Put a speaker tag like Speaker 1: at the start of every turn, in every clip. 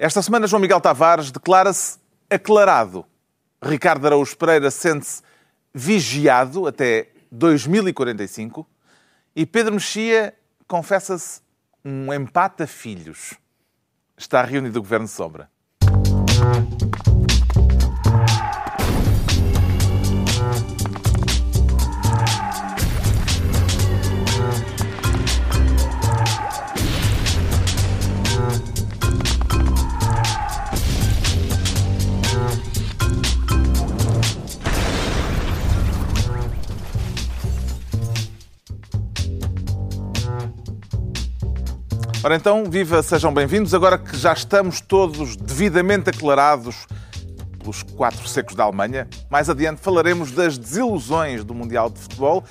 Speaker 1: Esta semana, João Miguel Tavares declara-se aclarado. Ricardo Araújo Pereira sente-se vigiado até 2045 e Pedro Mexia confessa-se um empate a filhos. Está reunido o Governo de Sombra. Ora então, viva, sejam bem-vindos. Agora que já estamos todos devidamente aclarados pelos quatro secos da Alemanha, mais adiante falaremos das desilusões do Mundial de Futebol.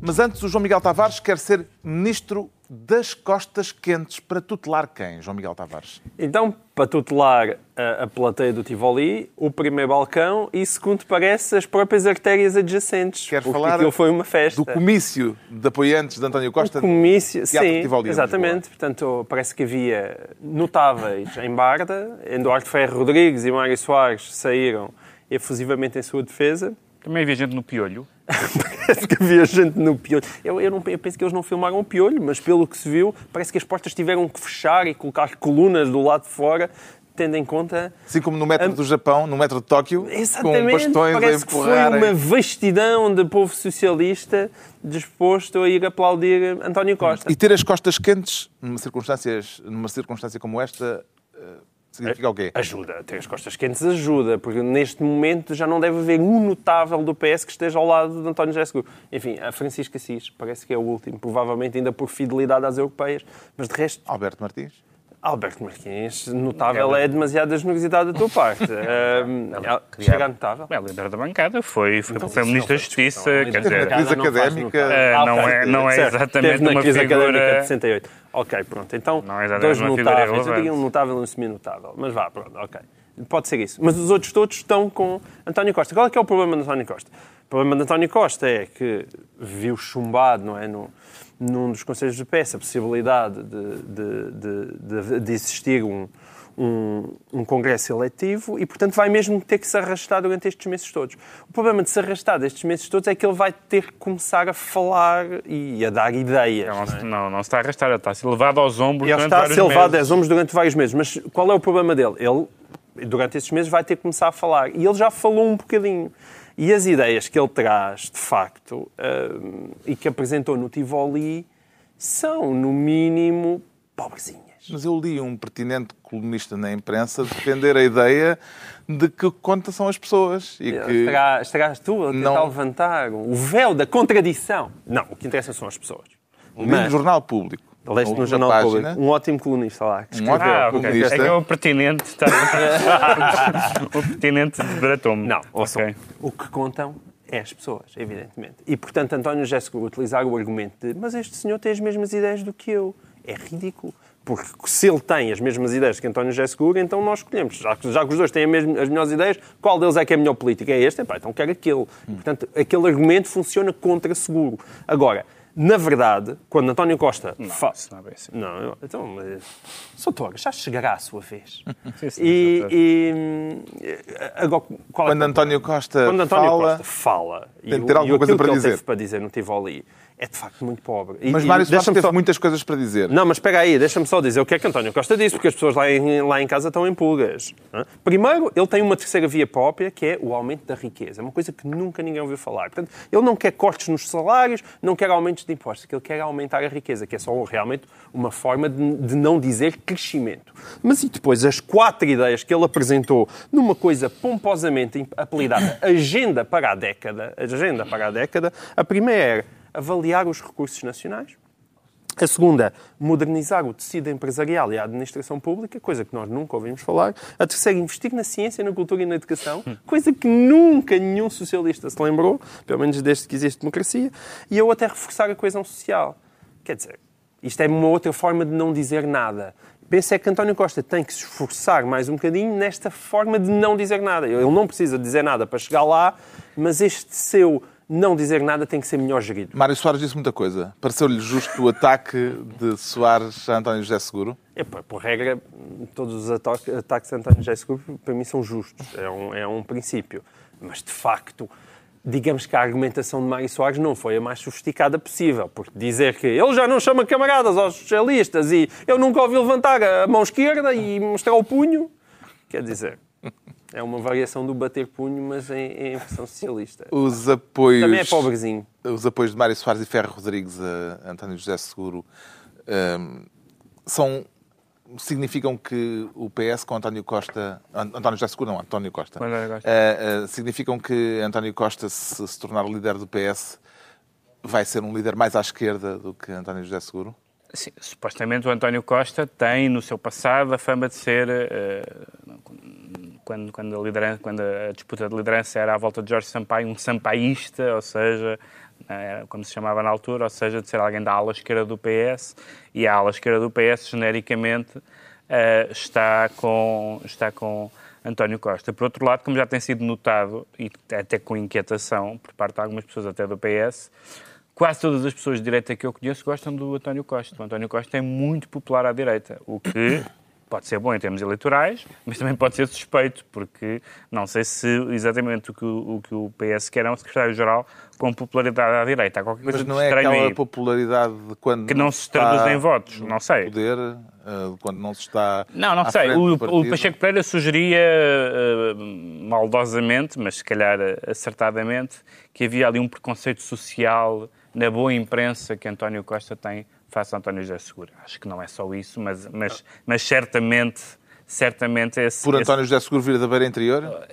Speaker 1: Mas antes, o João Miguel Tavares quer ser ministro das costas quentes para tutelar quem, João Miguel Tavares?
Speaker 2: Então, para tutelar a, a plateia do Tivoli, o primeiro balcão e, segundo parece, as próprias artérias adjacentes.
Speaker 1: Quer falar
Speaker 2: aquilo foi uma festa.
Speaker 1: do comício de apoiantes de António Costa?
Speaker 2: O comício, sim,
Speaker 1: Tivoli,
Speaker 2: exatamente. Portanto, parece que havia notáveis em Barda. Eduardo Ferro Rodrigues e Mário Soares saíram efusivamente em sua defesa.
Speaker 3: Também havia gente no piolho.
Speaker 2: parece que havia gente no piolho. Eu, eu, não, eu penso que eles não filmaram o piolho, mas pelo que se viu, parece que as portas tiveram que fechar e colocar colunas do lado de fora, tendo em conta.
Speaker 1: Assim como no metro
Speaker 2: a...
Speaker 1: do Japão, no metro de Tóquio,
Speaker 2: Exatamente,
Speaker 1: com bastões
Speaker 2: parece
Speaker 1: a
Speaker 2: que foi uma vastidão de povo socialista disposto a ir aplaudir António Costa.
Speaker 1: E ter as costas quentes, numa, circunstâncias, numa circunstância como esta, eh, significa o quê?
Speaker 2: Ajuda, ter as costas quentes ajuda, porque neste momento já não deve haver um notável do PS que esteja ao lado de António José Seguro. Enfim, a Francisca Assis parece que é o último, provavelmente ainda por fidelidade às europeias, mas de resto,
Speaker 1: Alberto Martins?
Speaker 2: Alberto Martins, notável é demasiada generosidade da tua parte. Um,
Speaker 3: Ela queria-
Speaker 2: chega a notável.
Speaker 3: É líder da bancada, foi, foi,
Speaker 2: Então,
Speaker 3: foi Ministro da Justiça,
Speaker 2: discussão.
Speaker 3: quer dizer,
Speaker 2: da casa
Speaker 1: crise
Speaker 2: não
Speaker 1: académica,
Speaker 2: Ah,
Speaker 3: não é- não é exatamente uma
Speaker 2: crise
Speaker 3: figura-
Speaker 2: académica de 68. Ok, pronto. Então,
Speaker 3: é
Speaker 2: dois notáveis. Eu diria um notável e um semi-notável. Mas vá, pronto, ok. Pode ser isso. Mas os outros todos estão com António Costa. Qual é que é o problema de António Costa? O problema de António Costa é que viu chumbado, não é? No, num dos conselhos do PS, a possibilidade de, de, de, de, de existir um, um, um congresso eletivo e, portanto, vai mesmo ter que se arrastar durante estes meses todos. O problema de se arrastar destes meses todos é que ele vai ter que começar a falar e a dar ideias.
Speaker 3: não,
Speaker 2: não é?
Speaker 3: não, não se está a arrastar, ele está a ser levado aos ombros
Speaker 2: Ele
Speaker 3: durante
Speaker 2: está a
Speaker 3: vários
Speaker 2: ser levado
Speaker 3: meses.
Speaker 2: aos ombros durante vários meses. Mas qual é o problema dele? Ele, durante esses meses, vai ter que começar a falar. E ele já falou um bocadinho. E as ideias que ele traz, de facto, hum, e que apresentou no Tivoli, são, no mínimo, pobrezinhas.
Speaker 1: Mas eu li um pertinente colunista na imprensa defender a ideia de que que conta são as pessoas e que
Speaker 2: Estará, estarás tu a tentar
Speaker 1: Não.
Speaker 2: levantar o véu da contradição. Não, o que interessa são as pessoas.
Speaker 1: li no jornal público.
Speaker 2: Leste no Jornal
Speaker 1: página,
Speaker 2: Público. Um ótimo colunista lá. que escreveu.
Speaker 3: Ah, ok.
Speaker 1: comunista.
Speaker 3: É que é o pertinente está... o pertinente debratou-me.
Speaker 2: Não, ouçam,
Speaker 3: Ok.
Speaker 2: o que contam é as pessoas, evidentemente. E, portanto, António Jéssico utilizar o argumento de mas este senhor tem as mesmas ideias do que eu. É ridículo. Porque se ele tem as mesmas ideias que António José Seguro, então nós escolhemos. Já que, já que os dois têm mesma- as melhores ideias, qual deles é que é a melhor política? É este? Epá, então quero aquele. Portanto, aquele argumento funciona contra Seguro. Agora, na verdade, quando António Costa... fa-
Speaker 3: isso não é bem assim.
Speaker 2: Não, eu- então... Mas... Sr. Torres, já chegará a sua vez.
Speaker 3: Sim, sim,
Speaker 2: e, e, agora, qual é
Speaker 1: Quando
Speaker 2: que é
Speaker 1: António Costa
Speaker 2: quando António
Speaker 1: fala,
Speaker 2: Costa fala e,
Speaker 1: tem de ter alguma
Speaker 2: e
Speaker 1: coisa para
Speaker 2: que
Speaker 1: dizer.
Speaker 2: para dizer no Tivoli é de facto muito pobre. E-
Speaker 1: mas Mário Soares
Speaker 2: deixa-me
Speaker 1: teve
Speaker 2: só-
Speaker 1: muitas coisas para dizer.
Speaker 2: Não, mas espera aí, deixa-me só dizer o que é que António Costa disse, porque as pessoas lá em, lá em casa estão em pulgas. não? Primeiro, ele tem uma terceira via própria, que é o aumento da riqueza. É uma coisa que nunca ninguém ouviu falar. Portanto, ele não quer cortes nos salários, não quer aumentos de impostos, que ele quer aumentar a riqueza, que é só realmente uma forma de, de não dizer crescimento. Mas e depois as quatro ideias que ele apresentou numa coisa pomposamente apelidada Agenda para a Década, Agenda para a Década, a primeira é avaliar os recursos nacionais, a segunda, modernizar o tecido empresarial e a administração pública, coisa que nós nunca ouvimos falar. A terceira, investir na ciência, na cultura e na educação, coisa que nunca nenhum socialista se lembrou, pelo menos desde que existe democracia. E a outra é reforçar a coesão social. Quer dizer, isto é uma outra forma de não dizer nada. Penso é que António Costa tem que se esforçar mais um bocadinho nesta forma de não dizer nada. Ele não precisa dizer nada para chegar lá, mas este seu não dizer nada tem que ser melhor gerido.
Speaker 1: Mário Soares disse muita coisa. Pareceu-lhe justo o ataque de Soares a António José Seguro?
Speaker 2: É, por regra, todos os ataques, de António José Seguro, para mim, são justos. É um, é um princípio. Mas, de facto, digamos que a argumentação de Mário Soares não foi a mais sofisticada possível. Porque dizer que ele já não chama camaradas aos socialistas e eu nunca ouvi levantar a mão esquerda e mostrar o punho, quer dizer... É uma variação do bater punho, mas em, em versão socialista.
Speaker 1: Os apoios...
Speaker 2: Também é pobrezinho.
Speaker 1: Os apoios de Mário Soares e Ferro Rodrigues a António José Seguro um, são significam que o PS com António Costa. António José Seguro, não, António Costa.
Speaker 3: António Costa.
Speaker 1: Uh, uh, significam que António Costa, se, se tornar líder do PS, vai ser um líder mais à esquerda do que António José Seguro?
Speaker 3: Sim, supostamente o António Costa tem no seu passado a fama de ser. Uh, quando, quando, a liderança, quando a disputa de liderança era à volta de Jorge Sampaio, um sampaísta, ou seja, eh, como se chamava na altura, ou seja, de ser alguém da ala esquerda do PS, e a ala esquerda do PS, genericamente, eh, está com, está com António Costa. Por outro lado, como já tem sido notado, e até com inquietação por parte de algumas pessoas até do PS, quase todas as pessoas de direita que eu conheço gostam do António Costa. O António Costa é muito popular à direita, o que pode ser bom em termos eleitorais, mas também pode ser suspeito, porque não sei se exatamente o que o, o, que o PS quer é um secretário-geral com popularidade à direita. Há qualquer coisa
Speaker 1: mas não é aquela
Speaker 3: aí.
Speaker 1: popularidade de quando
Speaker 3: que não se traduz em votos, não sei.
Speaker 1: Poder, uh, quando não se está.
Speaker 3: Não, não sei. O, o, Pacheco Pereira sugeria uh, maldosamente, mas se calhar acertadamente, que havia ali um preconceito social na boa imprensa que António Costa tem face a António José Segura. Acho que não é só isso, mas, mas, mas certamente certamente esse...
Speaker 1: Por António José Seguro vir da Beira Interior?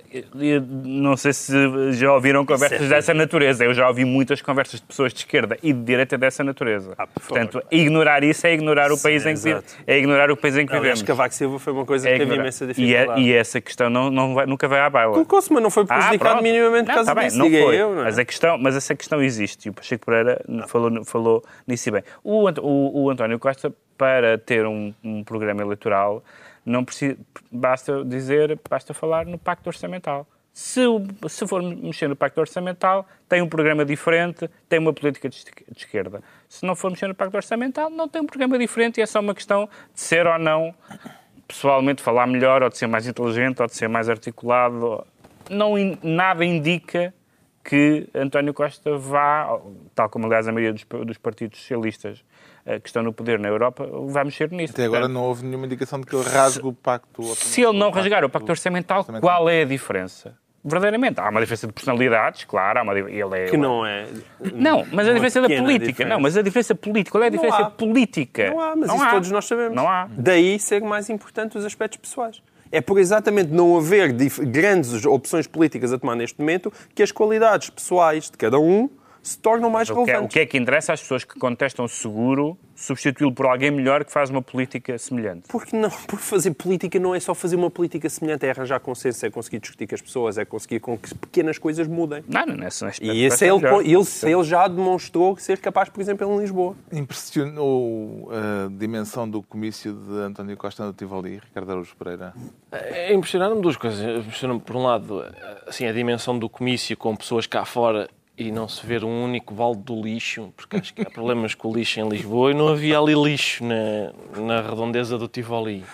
Speaker 3: não sei se já ouviram conversas dessa natureza. Eu já ouvi muitas conversas de pessoas de esquerda e de direita dessa natureza. Ah, Portanto, ignorar isso é ignorar o Sim, país em que vivemos. É ignorar o país em que não, vivemos. Acho
Speaker 2: que Cavaco Silva foi uma coisa é que teve imensa dificuldade.
Speaker 3: E, é, e essa questão não, não vai, nunca vai à baila.
Speaker 2: Colocou-se, mas não foi prejudicado ah, minimamente por causa
Speaker 3: tá
Speaker 2: disso.
Speaker 3: Não foi. Eu, não é? mas, a questão, mas essa questão existe e o Pacheco Pereira falou, falou nisso bem. O, o, o António Costa, para ter um, um programa eleitoral não precisa, basta dizer, basta falar no Pacto Orçamental. Se, se for mexer no Pacto Orçamental, tem um programa diferente, tem uma política de esquerda. Se não for mexer no Pacto Orçamental, não tem um programa diferente e é só uma questão de ser ou não, pessoalmente, falar melhor, ou de ser mais inteligente, ou de ser mais articulado. Não, nada indica que António Costa vá, tal como aliás a maioria dos, dos partidos socialistas que estão no poder na Europa, vai mexer nisso.
Speaker 1: Até agora não houve nenhuma indicação de que ele rasgue o pacto
Speaker 3: Se ele não rasgar o pacto orçamental, orçamental, qual é a diferença? Verdadeiramente. Há uma diferença de personalidades, claro. Há uma, ele é,
Speaker 2: que não é.
Speaker 3: Não, mas a diferença da política.
Speaker 2: Diferença.
Speaker 3: Não, mas a diferença política. Qual é a diferença política?
Speaker 2: Não há, mas
Speaker 3: não
Speaker 2: isso
Speaker 3: há.
Speaker 2: todos nós sabemos.
Speaker 3: Não há.
Speaker 2: Daí ser mais importante os aspectos pessoais. É por exatamente não haver grandes opções políticas a tomar neste momento que as qualidades pessoais de cada um se tornam mais
Speaker 3: o
Speaker 2: relevantes.
Speaker 3: Que é, o que é que interessa às pessoas que contestam seguro substituí-lo por alguém melhor que faz uma política semelhante?
Speaker 2: Porque não, porque fazer política não é só fazer uma política semelhante, é arranjar consenso, é conseguir discutir com as pessoas, é conseguir com que pequenas coisas mudem.
Speaker 3: Não, não, nesse
Speaker 2: E esse é ele, ele, ele já demonstrou ser capaz, por exemplo, em Lisboa.
Speaker 1: Impressionou a dimensão do comício de António Costa no Tivoli, Ricardo Araújo Pereira?
Speaker 4: É, impressionaram-me duas coisas. Impressionou-me, por um lado, assim, a dimensão do comício com pessoas cá fora e não se ver um único balde do lixo, porque acho que há problemas com o lixo em Lisboa e não havia ali lixo na, na redondeza do Tivoli.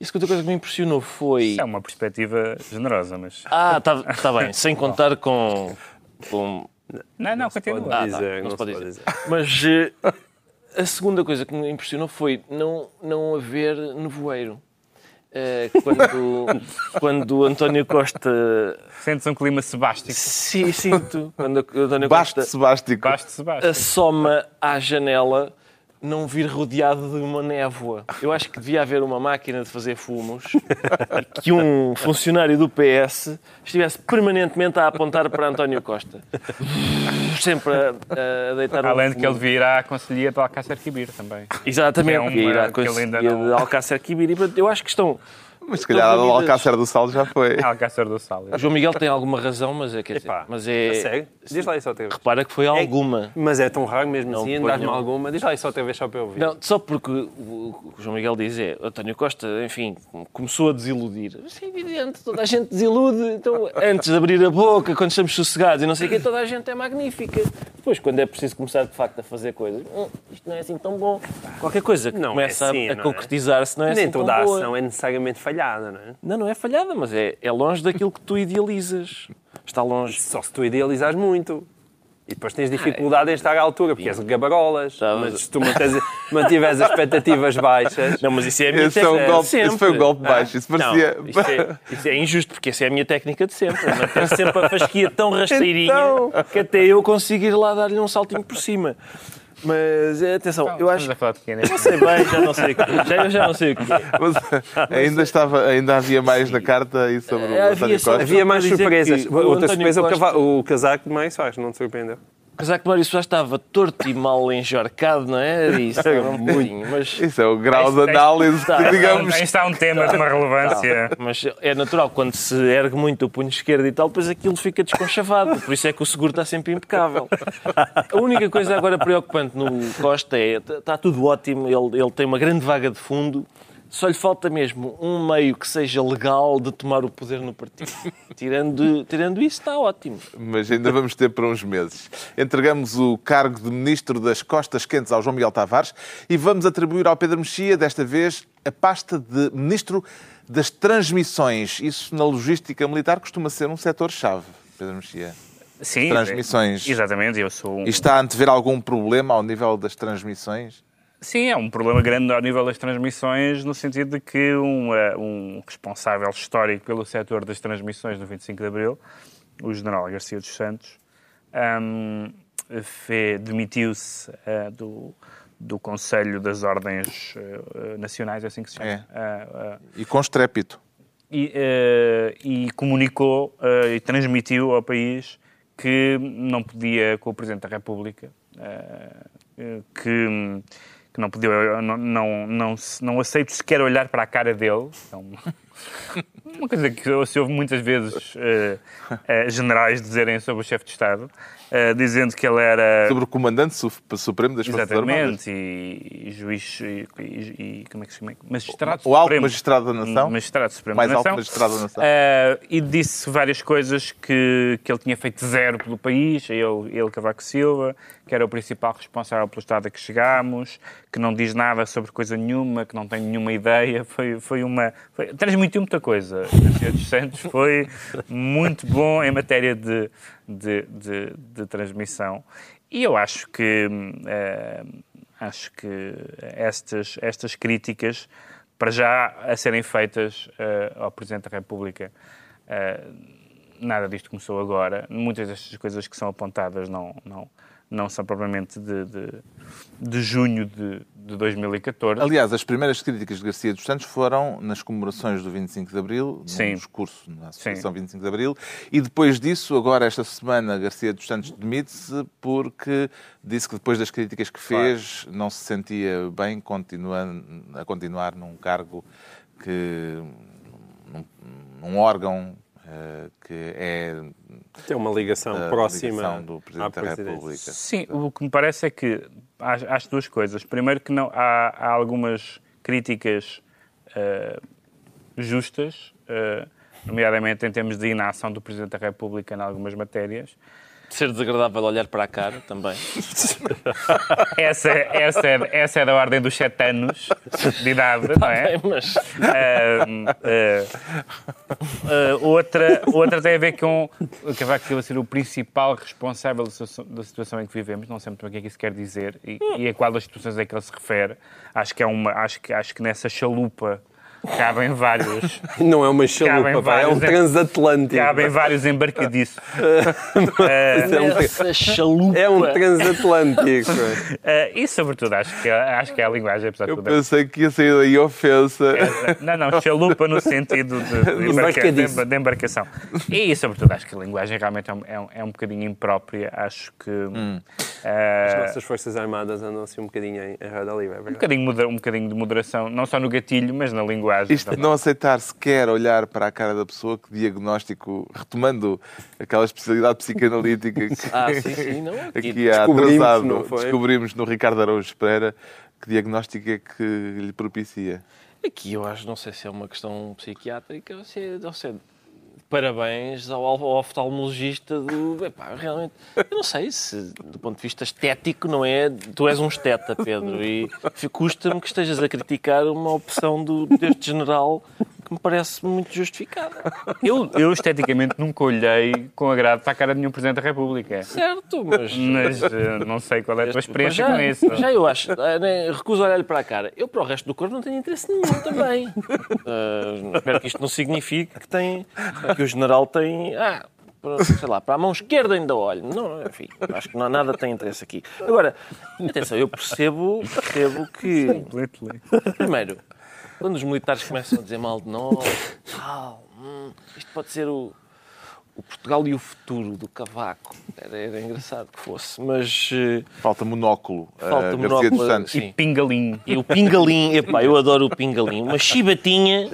Speaker 4: E a segunda coisa que me impressionou foi.
Speaker 3: Isso é uma perspectiva generosa, mas.
Speaker 4: Ah, está tá bem, sem contar com. com...
Speaker 3: Não, não, continua.
Speaker 4: Ah, tá, não, não se pode dizer. dizer. Mas uh, a segunda coisa que me impressionou foi não, não haver nevoeiro. Uh, quando, quando António Costa.
Speaker 3: Sentes um clima sebástico.
Speaker 4: Sim, sinto. Quando António
Speaker 1: Baste
Speaker 4: Costa
Speaker 1: sebástico.
Speaker 3: Baste sebástico.
Speaker 4: assoma à janela não vir rodeado de uma névoa. Eu acho que devia haver uma máquina de fazer fumos que um funcionário do PS estivesse permanentemente a apontar para António Costa. Sempre a, a deitar
Speaker 3: Além
Speaker 4: um
Speaker 3: de que ele ir à Conselhia de Alcácer Quibir também.
Speaker 4: Exatamente,
Speaker 3: é uma,
Speaker 4: ir à Conselhia
Speaker 3: ainda não-
Speaker 4: de Alcácer Quibir. E, portanto, eu acho que estão
Speaker 1: Mas se calhar o Alcácer do Sal já foi.
Speaker 2: Alcácer do Sal.
Speaker 4: O João Miguel tem alguma razão, mas é que
Speaker 2: Epá,
Speaker 4: mas é.
Speaker 2: a sério? Diz lá isso outra vez.
Speaker 4: Repara que foi alguma.
Speaker 2: Mas é tão raro mesmo
Speaker 4: Não
Speaker 2: assim,
Speaker 4: nenhum.
Speaker 2: alguma. Diz lá isso outra vez só para eu ouvir.
Speaker 4: Não, só porque o o João Miguel diz é António Costa, enfim, começou a desiludir. Isso é evidente, toda a gente desilude. Então, antes de abrir a boca, quando estamos sossegados e não sei o quê, toda a gente é magnífica. Depois, quando é preciso começar de facto a fazer coisas, "Hum, isto não é assim tão bom. Qualquer coisa que
Speaker 2: Não é
Speaker 4: começa a-
Speaker 2: assim,
Speaker 4: a,
Speaker 2: não é?
Speaker 4: concretizar-se não é
Speaker 2: Nem
Speaker 4: assim tão
Speaker 2: toda a
Speaker 4: boa.
Speaker 2: ação é necessariamente falhada, não é?
Speaker 4: Não, não é falhada, mas é, é longe daquilo que tu idealizas. Está longe.
Speaker 2: Só se tu idealizares muito. E depois tens dificuldade em estar à altura, porque és gabarolas.
Speaker 4: Tá,
Speaker 2: mas
Speaker 4: mas-
Speaker 2: se tu manteres, mantiveres as expectativas baixas...
Speaker 4: Não, mas isso é a minha
Speaker 1: Esse, é um
Speaker 4: técnica sempre.
Speaker 1: foi um golpe
Speaker 4: Ah,
Speaker 1: baixo. Isso parecia.
Speaker 4: Não, isso é, isso é injusto, porque essa é a minha técnica de sempre. Manter sempre a fasquia tão rasteirinha
Speaker 2: Então.
Speaker 4: que até eu consigo ir lá dar-lhe um saltinho por cima. Mas eh, atenção, eu acho.
Speaker 3: A falar de quem, né?
Speaker 4: Não sei bem, já não sei o que já, eu já não sei o que.
Speaker 1: Mas ainda, estava, ainda havia mais na carta aí sobre o
Speaker 4: Havia
Speaker 1: António Costa.
Speaker 2: Havia mais surpresas. Outra surpresa é o,
Speaker 4: Costa-
Speaker 2: cava- o casaco de mais faz, não te surpreendeu?
Speaker 4: O casaco de Mário Soares estava torto e mal enjorcado, não é? Isso um bocadinho, mas.
Speaker 1: Isso é o grau de análise
Speaker 4: tá,
Speaker 1: que, digamos.
Speaker 3: Isto está um tema de uma relevância.
Speaker 4: Mas é natural, quando se ergue muito o punho esquerdo e tal, depois aquilo fica desconchavado. Por isso é que o seguro está sempre impecável. A única coisa agora preocupante no Costa é está tudo ótimo, ele, ele tem uma grande vaga de fundo, só lhe falta mesmo um meio que seja legal de tomar o poder no partido. Tirando, tirando isso, está ótimo.
Speaker 1: Mas ainda vamos ter para uns meses. Entregamos o cargo de Ministro das Costas Quentes ao João Miguel Tavares e vamos atribuir ao Pedro Mexia, desta vez, a pasta de Ministro das Transmissões. Isso, na logística militar, costuma ser um setor-chave, Pedro Mexia.
Speaker 3: Sim,
Speaker 1: Transmissões.
Speaker 3: Exatamente, eu sou um...
Speaker 1: E está a antever algum problema ao nível das transmissões?
Speaker 3: Sim, é um problema grande ao nível das transmissões, no sentido de que um, eh, um responsável histórico pelo setor das transmissões do 25 de Abril, o general Garcia dos Santos, fe- demitiu-se eh, do, do Conselho das Ordens eh, Nacionais, é assim que se chama?
Speaker 1: É.
Speaker 3: Ah,
Speaker 1: E com estrépito.
Speaker 3: e, e comunicou e transmitiu ao país que não podia, com o Presidente da República, que, que não podia, não, não, não, não aceito sequer olhar para a cara dele. É uma, coisa que se ouve muitas vezes eh, eh, generais dizerem sobre o chefe de Estado, eh, dizendo que ele era...
Speaker 1: Sobre o Comandante Su- Supremo das Forças Armadas.
Speaker 3: Exatamente, e, e juiz, e, e- como é que se chama? Magistrado
Speaker 1: O alto
Speaker 3: Supremo.
Speaker 1: magistrado da nação.
Speaker 3: Magistrado Supremo
Speaker 1: Mais
Speaker 3: da
Speaker 1: alto
Speaker 3: Nação.
Speaker 1: magistrado da nação.
Speaker 3: Eh, e disse várias coisas que, que ele tinha feito zero pelo país, ele, ele Cavaco Silva, que era o principal responsável pelo estado a que chegámos, que não diz nada sobre coisa nenhuma, que não tem nenhuma ideia. Foi, foi uma. Foi, transmitiu muita coisa. Garcia dos Santos foi muito bom em matéria de, de, de, de transmissão. E eu acho que. eh, acho que estas, estas críticas, para já a serem feitas eh, ao Presidente da República, eh, nada disto começou agora. Muitas destas coisas que são apontadas não, não, não são propriamente de, de, de junho de, de 2014.
Speaker 1: Aliás, as primeiras críticas de Garcia dos Santos foram nas comemorações do 25 de Abril,
Speaker 3: Sim.
Speaker 1: num discurso na Associação 25 de Abril, e depois disso, agora esta semana, Garcia dos Santos demite-se porque disse que depois das críticas que fez não se sentia bem continuando, a continuar num cargo que. num, num órgão que é
Speaker 2: Tem uma ligação
Speaker 1: da
Speaker 2: próxima
Speaker 1: ligação do
Speaker 2: à
Speaker 1: Presidente da. República.
Speaker 3: Sim, o que me parece é que há, há as duas coisas. Primeiro que não, há, há algumas críticas eh, justas, eh, nomeadamente em termos de inação do Presidente da República em algumas matérias.
Speaker 4: Ser desagradável olhar para a cara também.
Speaker 3: Essa, é- essa, é, essa é da ordem dos sete anos de idade, não é?
Speaker 4: Mas
Speaker 3: Ahm, ah, ah, outra, outra tem a ver com o Cavaco Silva ser o principal responsável da situação, da situação em que vivemos, não sei muito bem o que é que isso quer dizer e, e a qual das situações é que ele se refere. Acho que, é uma, acho que, acho que nessa chalupa cabem vários,
Speaker 2: Não é uma
Speaker 3: Cabem
Speaker 2: chalupa, pá, é um transatlântico.
Speaker 3: cabem vários embarcadiços.
Speaker 2: É um,
Speaker 4: essa chalupa.
Speaker 2: é um transatlântico.
Speaker 3: Ah, e, sobretudo, acho que, acho que é a linguagem, apesar de
Speaker 1: Eu
Speaker 3: tudo,
Speaker 1: pensei que ia sair daí ofensa.
Speaker 3: Não, não, chalupa no sentido de, de, embarcação. E, sobretudo, acho que a linguagem realmente é um, é um, é um bocadinho imprópria. Acho que. eh,
Speaker 2: As nossas Forças Armadas andam assim um bocadinho em em roda livre, é
Speaker 3: um,
Speaker 2: verdade?
Speaker 3: bocadinho, moder- um bocadinho de moderação, não só no gatilho, mas na linguagem linguagem.
Speaker 1: Isto de não aceitar sequer olhar para a cara da pessoa, que diagnóstico, retomando aquela especialidade psicanalítica que
Speaker 4: Ah, sim, sim, não. Aqui,
Speaker 1: aqui há
Speaker 2: descobrimos,
Speaker 1: atrasado,
Speaker 2: não foi?
Speaker 1: descobrimos no Ricardo Araújo Pereira que diagnóstico é que lhe propicia.
Speaker 4: aqui eu acho, não sei se é uma questão psiquiátrica ou se é, ou se é parabéns ao, ao oftalmologista do. Epá, realmente, eu não sei se, do ponto de vista estético, não é. Tu és um esteta, Pedro, e custa-me que estejas a criticar uma opção do, deste general me parece muito justificada.
Speaker 3: Eu, eu esteticamente nunca olhei com agrado para a cara de nenhum Presidente da República.
Speaker 4: Certo, mas.
Speaker 3: Mas eh, não sei qual é a tua experiência
Speaker 4: já,
Speaker 3: com isso.
Speaker 4: Já eu acho. Ah, nem- Recuso olhar-lhe para a cara. Eu, para o resto do corpo, não tenho interesse nenhum também. Ah, espero que isto não signifique que, tem, que o general tem. Ah, sei lá, para a mão esquerda ainda olho. Não, enfim, acho que não, nada tem interesse aqui. Agora, atenção, eu percebo, percebo que. Primeiro, quando os militares começam a dizer mal de nós, tal, hum, isto pode ser o, o Portugal e o futuro do Cavaco. Era, era engraçado que fosse, mas. eh,
Speaker 1: Falta monóculo.
Speaker 4: Falta
Speaker 1: eh, Garcia
Speaker 4: monóculo,
Speaker 1: dos Santos.
Speaker 4: sim.
Speaker 3: Pingalinho.
Speaker 4: E o pingalim, epá, eu adoro o pingalim. Uma chibatinha,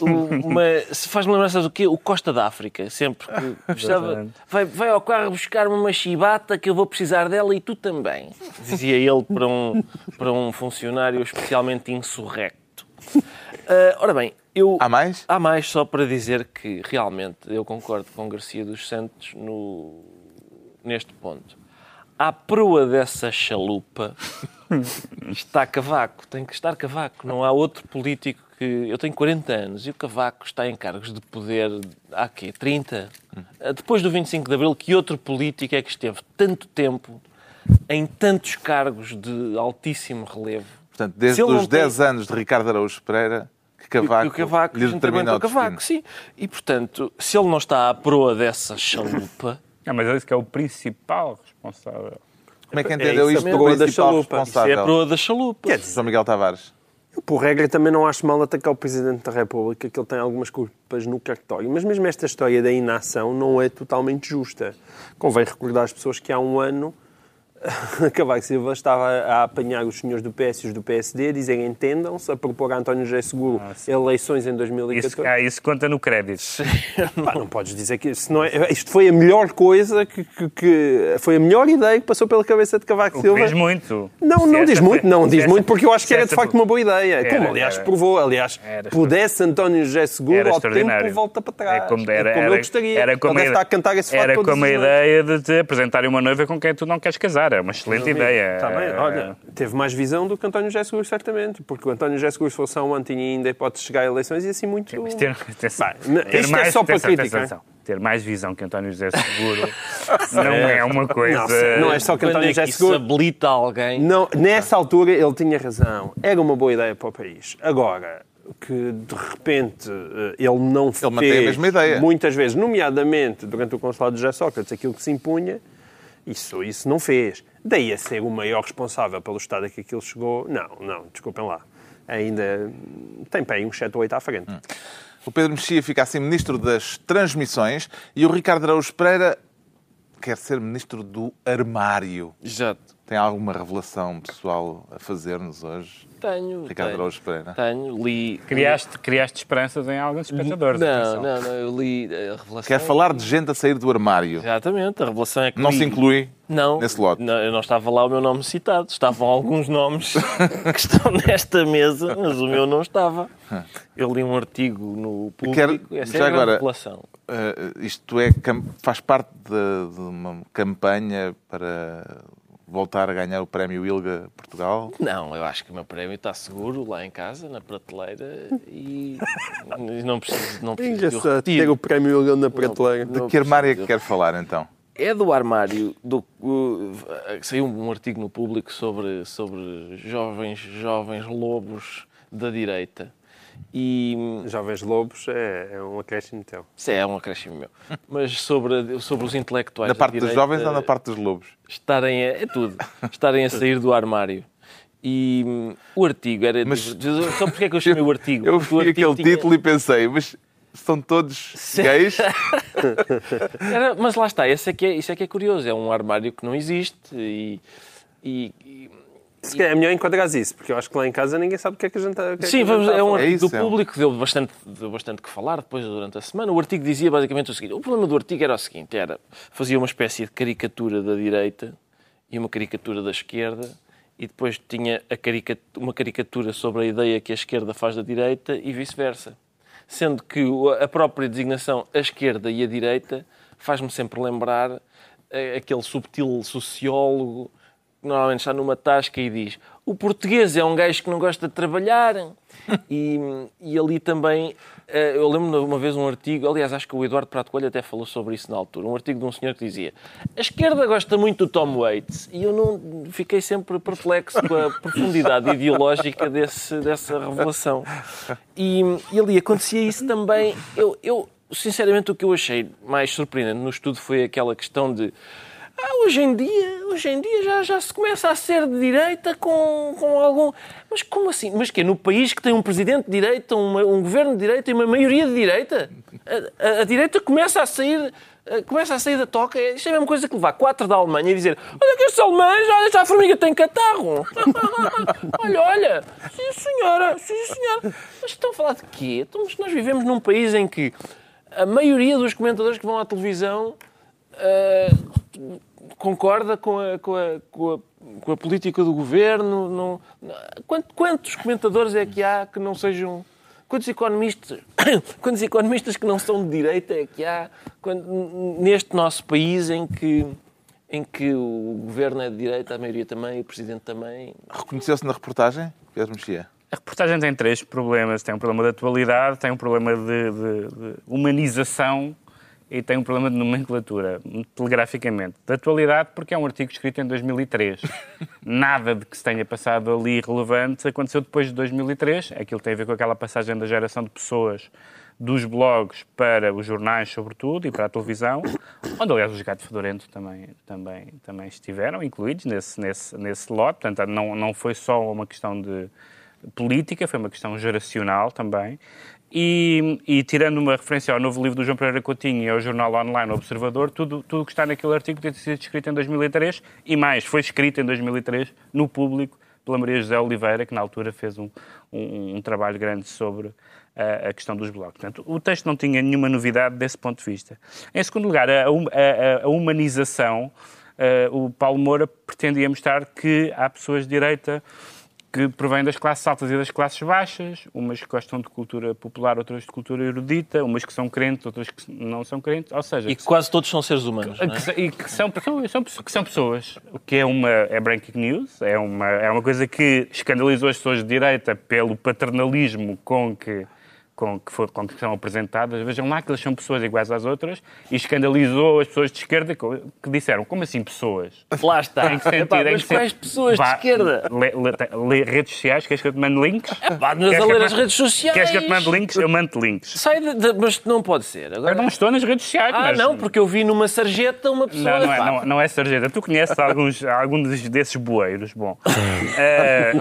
Speaker 4: uma, se faz-me lembrar, sabes o quê? O Costa da África. Sempre gostava,
Speaker 3: Exatamente.
Speaker 4: vai, vai ao carro buscar-me uma chibata que eu vou precisar dela e tu também. Dizia ele para um, para um funcionário especialmente insurrecto. Ah, ora bem, eu...
Speaker 1: Há mais?
Speaker 4: Há mais só para dizer que realmente eu concordo com Garcia dos Santos no, neste ponto. À proa dessa chalupa está Cavaco, tem que estar Cavaco. Não há outro político que. Eu tenho 40 anos e o Cavaco está em cargos de poder há quê? 30? Depois do 25 de Abril, que outro político é que esteve tanto tempo em tantos cargos de altíssimo relevo?
Speaker 1: Portanto, desde os
Speaker 4: tem-
Speaker 1: 10 anos de Ricardo Araújo Pereira, que Cavaco,
Speaker 4: E o Cavaco,
Speaker 1: lhe
Speaker 4: juntamente
Speaker 1: determina o
Speaker 4: Cavaco, sim. E, portanto, se ele não está à proa dessa chalupa,
Speaker 3: Ah, mas é isso que é o principal responsável.
Speaker 1: Como é que
Speaker 2: É
Speaker 1: entendeu
Speaker 2: isso,
Speaker 1: isto
Speaker 2: a
Speaker 1: do
Speaker 2: proa da
Speaker 1: principal
Speaker 2: chalupa.
Speaker 4: isso é a
Speaker 1: responsável?
Speaker 4: proa da chalupa.
Speaker 2: Quer dizer,
Speaker 1: João Miguel Tavares.
Speaker 2: Eu, por regra, também não acho mal atacar o Presidente da República, que ele tem algumas culpas no cartório. Mas mesmo esta história da inação não é totalmente justa. Convém recordar às pessoas que há um ano Cavaco Silva estava a apanhar os senhores do PS e os do PSD, a dizerem entendam-se, a propor a António José Seguro eleições em 2014.
Speaker 3: Isso, ah, isso conta no crédito.
Speaker 2: Pá, não podes dizer que isso não é, isto foi a melhor coisa que, que- que- foi a melhor ideia que passou pela cabeça de Cavaco Silva.
Speaker 3: diz muito.
Speaker 2: Não, não diz muito, não diz muito, porque eu acho que era de facto uma boa ideia.
Speaker 3: Era,
Speaker 2: Como, aliás,
Speaker 3: era.
Speaker 2: provou. Aliás,
Speaker 3: Era
Speaker 2: pudesse António José Seguro, ao tempo volta para trás.
Speaker 3: É como, era,
Speaker 2: É como eu gostaria.
Speaker 3: Era como, a-
Speaker 2: a cantar esse
Speaker 3: era como a ideia de te apresentarem uma noiva com quem tu não queres casar. É uma excelente ideia.
Speaker 2: Está bem, olha, teve mais visão do que António José Seguro, certamente. Porque o António José Seguro, se fosse há um ano, tinha ainda hipótese de chegar a eleições e assim muito...
Speaker 3: Mas ter,
Speaker 2: Bem,
Speaker 3: ter
Speaker 2: isto é só para crítica.
Speaker 3: Ter mais visão que António José Seguro não é uma coisa.
Speaker 2: Não, não é só que
Speaker 4: Quando
Speaker 2: António
Speaker 4: é que
Speaker 2: José Seguro...
Speaker 4: habilita alguém?
Speaker 2: Não, nessa altura ele tinha razão. Era uma boa ideia para o país. Agora, que de repente eh, ele não fez
Speaker 1: mantém a mesma ideia.
Speaker 2: muitas vezes, nomeadamente durante o consulado de José Sócrates, aquilo que se impunha, isso, isso não fez. Daí a ser o maior responsável pelo estado a que aquilo chegou, não, não, desculpem lá. Ainda tem aí uns 7 ou 8 à frente.
Speaker 1: O Pedro Mexia fica assim ministro das transmissões e o Ricardo Araújo Pereira quer ser ministro do armário.
Speaker 4: Exato.
Speaker 1: Tem alguma revelação pessoal a fazer-nos hoje?
Speaker 4: Tenho.
Speaker 1: Ricardo
Speaker 4: tenho,
Speaker 1: Araújo Pereira.
Speaker 4: Tenho, li.
Speaker 3: Criaste, criaste esperanças em alguns espectadores.
Speaker 4: Não,
Speaker 3: atenção.
Speaker 4: não, não, eu li a revelação.
Speaker 1: Quer falar de gente a sair do armário.
Speaker 4: Exatamente, a revelação é que.
Speaker 1: Não
Speaker 4: li-
Speaker 1: se inclui
Speaker 4: Não,
Speaker 1: nesse lote.
Speaker 4: não, eu não estava lá o meu nome citado. Estavam alguns nomes que estão nesta mesa, mas o meu não estava. Eu li um artigo no público.
Speaker 1: Quero-
Speaker 4: Essa
Speaker 1: já
Speaker 4: é a
Speaker 1: agora-
Speaker 4: revelação.
Speaker 1: Uh, isto é, faz parte de, de uma campanha para voltar a ganhar o prémio ILGA Portugal?
Speaker 4: Não, eu acho que o meu prémio está seguro lá em casa, na prateleira, e não preciso, não preciso de
Speaker 2: ter o prémio na prateleira.
Speaker 4: Não
Speaker 1: Que armário é que quer falar, então?
Speaker 4: É do armário. Do, uh, saiu um artigo no público sobre, sobre jovens, jovens lobos da direita. E
Speaker 2: Jovens Lobos é, é um acréscimo teu.
Speaker 4: isso é um acréscimo meu. Mas sobre, sobre os intelectuais
Speaker 1: Na
Speaker 4: da
Speaker 1: parte dos
Speaker 4: direita
Speaker 1: jovens ou na parte dos lobos?
Speaker 4: estarem a, é tudo, estarem a sair do armário. E hum, o artigo era.
Speaker 1: Mas-
Speaker 4: divertido. Só porque é que eu chamei o artigo?
Speaker 1: Eu vi aquele
Speaker 4: tinha-
Speaker 1: título e pensei, mas são todos gays?
Speaker 4: Era- mas lá está, esse é que é, isso é que é curioso. É um armário que não existe e, e- e
Speaker 2: Se calhar é melhor enquadrares isso, porque eu acho que lá em casa ninguém sabe o que é que a gente está. é
Speaker 4: Sim,
Speaker 2: gente
Speaker 4: vamos,
Speaker 2: a
Speaker 4: é um
Speaker 2: falar.
Speaker 1: É
Speaker 4: artigo
Speaker 1: isso,
Speaker 4: do
Speaker 1: é
Speaker 4: público, deu bastante, deu bastante que falar depois durante a semana. O artigo dizia basicamente o seguinte: o problema do artigo era o seguinte: era fazia uma espécie de caricatura da direita e uma caricatura da esquerda, e depois tinha a carica- uma caricatura sobre a ideia que a esquerda faz da direita e vice-versa. Sendo que a própria designação a esquerda e a direita faz-me sempre lembrar eh, aquele subtil sociólogo normalmente está numa tasca e diz o português é um gajo que não gosta de trabalhar. E, e ali também eh, eu lembro uma vez um artigo aliás acho que o Eduardo Prato Coelho até falou sobre isso na altura um artigo de um senhor que dizia a esquerda gosta muito do Tom Waits. E eu não fiquei sempre perplexo com a profundidade ideológica desse, dessa revelação. E, e ali acontecia isso também. Eu, eu sinceramente o que eu achei mais surpreendente no estudo foi aquela questão de ah, hoje em dia, hoje em dia já, já se começa a ser de direita com, com algum. Mas como assim? Mas que No país que tem um presidente de direita, uma- um governo de direita e uma maioria de direita? A, a- a direita começa a sair. eh, Começa a sair da toca. Isto é a mesma coisa que levar quatro da Alemanha e dizer: Olha que estes alemães, olha, já a formiga tem catarro. olha, olha, sim senhora, sim senhora. Mas estão a falar de quê? Então, mas nós vivemos num país em que a maioria dos comentadores que vão à televisão uh, concorda com a, com, a, com, a, com a política do governo? Não, não- quant- quantos comentadores é que há que não sejam. Quantos economistas, quantos economistas que não são de direita é que há quando- neste nosso país em que, em que o governo é de direita, a maioria também, o presidente também?
Speaker 1: Reconheceu-se na reportagem? Pedro Mexia.
Speaker 3: A reportagem tem três problemas. Tem um problema de atualidade, tem um problema de, de- de humanização e tem um problema de nomenclatura, telegraficamente. De atualidade, porque é um artigo escrito em 2003. Nada de que se tenha passado ali relevante aconteceu depois de 2003. Aquilo tem a ver com aquela passagem da geração de pessoas dos blogs para os jornais, sobretudo, e para a televisão, onde, aliás, os Gato Fedorento também, também, também estiveram incluídos nesse, nesse, nesse lote. Portanto, não, não foi só uma questão de política, foi uma questão geracional também. E, e tirando uma referência ao novo livro do João Pereira Coutinho e ao jornal online Observador, tudo o que está naquele artigo tem sido escrito em 2003 e mais, foi escrito em 2003 no público pela Maria José Oliveira, que na altura fez um, um, um trabalho grande sobre a, a questão dos blogs. Portanto, o texto não tinha nenhuma novidade desse ponto de vista. Em segundo lugar, a, a- a- a humanização, eh, o Paulo Moura pretendia mostrar que há pessoas de direita que provêm das classes altas e das classes baixas, umas que gostam de cultura popular, outras de cultura erudita, umas que são crentes, outras que não são crentes, ou seja,
Speaker 4: E
Speaker 3: que
Speaker 4: quase todos são seres humanos. é?
Speaker 3: que se- e que são, pessoas- são, que são pessoas. O que é uma é breaking news, é uma, é uma coisa que escandalizou as pessoas de direita pelo paternalismo com que, com que, for, com que são apresentadas. Vejam lá que elas são pessoas iguais às outras e escandalizou as pessoas de esquerda que, que disseram, como assim pessoas?
Speaker 4: Lá está.
Speaker 3: Em que sentido?
Speaker 4: Epá,
Speaker 3: Em
Speaker 4: mas quais pessoas
Speaker 3: Vá,
Speaker 4: de esquerda?
Speaker 3: lê- lê- lê redes sociais, queres que eu te mande links?
Speaker 4: Vá, mas
Speaker 3: Queres
Speaker 4: a
Speaker 3: que eu
Speaker 4: ler
Speaker 3: te
Speaker 4: as
Speaker 3: mande-
Speaker 4: redes sociais.
Speaker 3: Queres que eu te mande links? Eu mando links.
Speaker 4: Sai de, de- mas não pode ser.
Speaker 3: Eu
Speaker 4: Agora...
Speaker 3: não estou nas redes sociais,
Speaker 4: Ah,
Speaker 3: mas...
Speaker 4: não, porque eu vi numa sarjeta uma pessoa.
Speaker 3: Não, não é, não, não é sarjeta. Tu conheces alguns, alguns desses bueiros. Bom, Eh,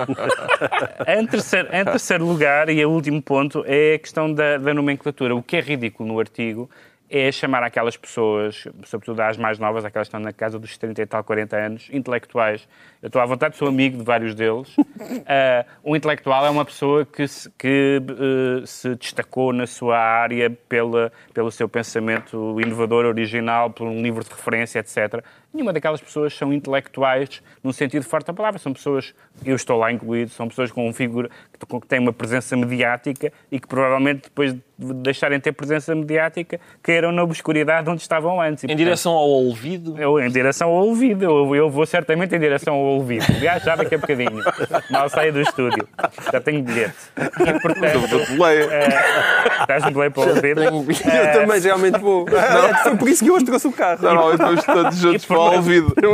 Speaker 3: em, terceiro, em terceiro lugar, e o último ponto, é questão da, da nomenclatura. O que é ridículo no artigo é chamar aquelas pessoas, sobretudo às mais novas, aquelas que estão na casa dos 30 e tal, 40 anos, intelectuais. Eu estou à vontade, sou amigo de vários deles. Eh, um intelectual é uma pessoa que, se, que eh, se destacou na sua área pela, pelo seu pensamento inovador, original, por um livro de referência, etc. Nenhuma daquelas pessoas são intelectuais no sentido forte da palavra. São pessoas, eu estou lá incluído, são pessoas com, um figura, que têm uma presença mediática e que provavelmente depois de deixarem de ter presença mediática caíram na obscuridade onde estavam antes. E,
Speaker 4: Em
Speaker 3: portanto,
Speaker 4: direção ao ouvido.
Speaker 3: eu, em direção ao ouvido. Eu, eu vou certamente em direção ao ouvido. Aliás, já daqui a bocadinho. Mal saio do estúdio. Já tenho bilhete. E, portanto,
Speaker 1: Leia.
Speaker 3: estás no play para o ouvido.
Speaker 2: Eu também geralmente vou. Não, foi por isso que eu hoje trouxe o carro.
Speaker 1: Normalmente vamos todos juntos
Speaker 3: E
Speaker 1: para ouvido.
Speaker 2: Eu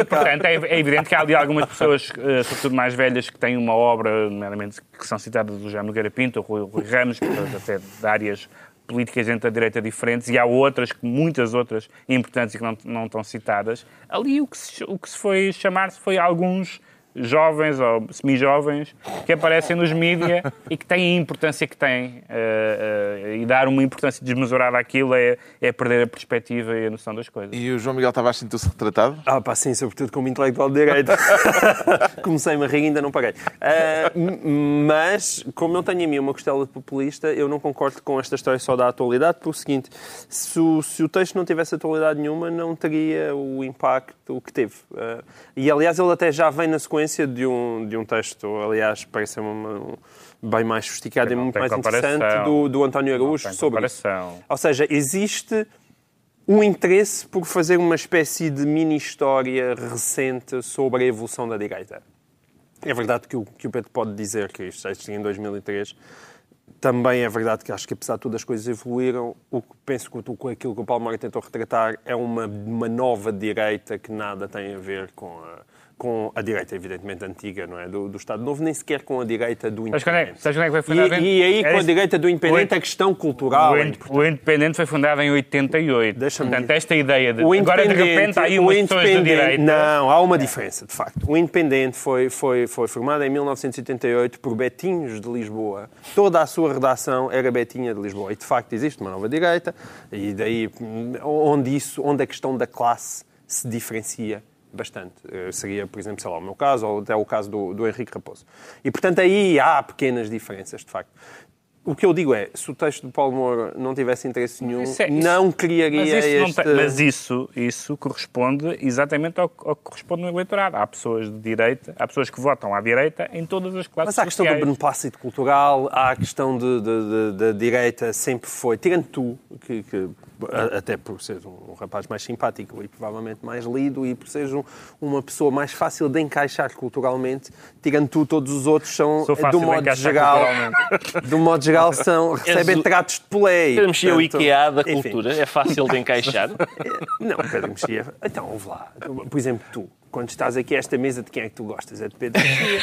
Speaker 3: E, portanto, é, é evidente que há ali algumas pessoas, eh, sobretudo mais velhas, que têm uma obra, nomeadamente, que são citadas do Jaime Nogueira Pinto, Rui, Rui Ramos, portanto, até de áreas políticas entre a direita diferentes, e há outras, muitas outras importantes e que não, não estão citadas. Ali o que se, o que se foi chamar-se foi alguns jovens ou semi-jovens que aparecem nos mídias e que têm a importância que têm. Uh, uh, e dar uma importância desmesurada àquilo é, é perder a perspectiva e a noção das coisas.
Speaker 1: E o João Miguel Tavares sentiu-se retratado?
Speaker 2: Ah, pá, sim, sobretudo como intelectual de direito. Comecei-me a rir e ainda não paguei. Uh, mas, como eu tenho em mim uma costela de populista, eu não concordo com esta história só da atualidade, por o seguinte, se o, se o texto não tivesse atualidade nenhuma, não teria o impacto que teve. e, aliás, ele até já vem na sequência sequência de um, de um texto, aliás, parece uma, um, bem mais sofisticado e muito mais interessante, do, do António Araújo sobre. Ou seja, existe um interesse por fazer uma espécie de mini-história recente sobre a evolução da direita. É verdade que o, que o Pedro pode dizer que isto existia em 2003. Também é verdade que acho que, apesar de tudo, as coisas evoluíram. O que penso que aquilo que o Paulo Moura tentou retratar é uma, uma nova direita que nada tem a ver com a, com a direita, evidentemente, antiga, não é? Do, do Estado Novo, nem sequer com a direita do Independente.
Speaker 3: Sabes quando é, que foi?
Speaker 2: E, e aí, com a direita do Independente, a questão cultural...
Speaker 3: O, é o Independente foi fundado em 88. Portanto, esta ideia de... Agora, de repente, há aí umas pessoas da direita...
Speaker 2: Não, há uma diferença, de facto. O Independente foi, foi, foi formado em 1988 por Betinhos de Lisboa. Toda a sua redação era Betinha de Lisboa. E, de facto, existe uma nova direita, e daí onde, isso, onde a questão da classe se diferencia bastante. Uh, seria, por exemplo, sei lá, o meu caso, ou até o caso do, do Henrique Raposo. E, portanto, aí há pequenas diferenças, de facto. O que eu digo é, se o texto do Paulo Moura não tivesse interesse nenhum, isso é, isso, não criaria mas isso este...
Speaker 3: Não mas isso, isso corresponde exatamente ao, ao, que corresponde no eleitorado. Há pessoas de direita, há pessoas que votam à direita em todas as classes
Speaker 2: Mas há a questão
Speaker 3: sociais.
Speaker 2: do beneplácito cultural, há a questão da direita, sempre foi, tirando tu, que, que até por ser um, rapaz mais simpático e provavelmente mais lido e por seres um, uma pessoa mais fácil de encaixar culturalmente, tirando tu, todos os outros são, do modo geral, do modo geral, são, recebem tratos de polé.
Speaker 4: Pedro Mexia é o IKEA da cultura, enfim. é fácil de encaixar?
Speaker 2: Não, Pedro Mexia, então, ouve lá, por exemplo, tu, quando estás aqui a esta mesa, de quem é que tu gostas? É de Pedro Mexia.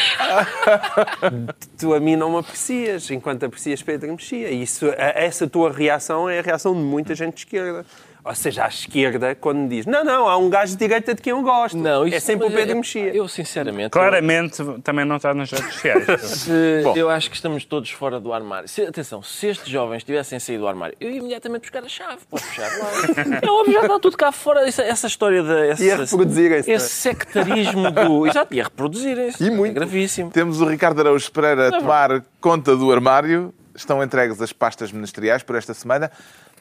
Speaker 2: tu a mim não me aprecias, enquanto aprecias Pedro Mexia. E isso, essa tua reação é a reação de muita gente de esquerda ou seja, à esquerda, quando diz não, não, há um gajo de direita de quem eu gosto. Não, é sempre o Pedro é, Mexia.
Speaker 4: Eu, sinceramente...
Speaker 3: Claramente, eu... também não está nas redes sociais.
Speaker 4: se, eu acho que estamos todos fora do armário. Se, atenção, se estes jovens tivessem saído do armário, eu ia imediatamente buscar a chave para fechar lá. é óbvio, já está tudo cá fora. Essa, essa história de... Essa,
Speaker 2: ia reproduzirem-se.
Speaker 4: Esse sectarismo do... Exato, ia reproduzirem-se.
Speaker 1: E muito.
Speaker 4: É gravíssimo.
Speaker 1: Temos o Ricardo Araújo Pereira a tomar conta do armário. Estão entregues as pastas ministeriais por esta semana.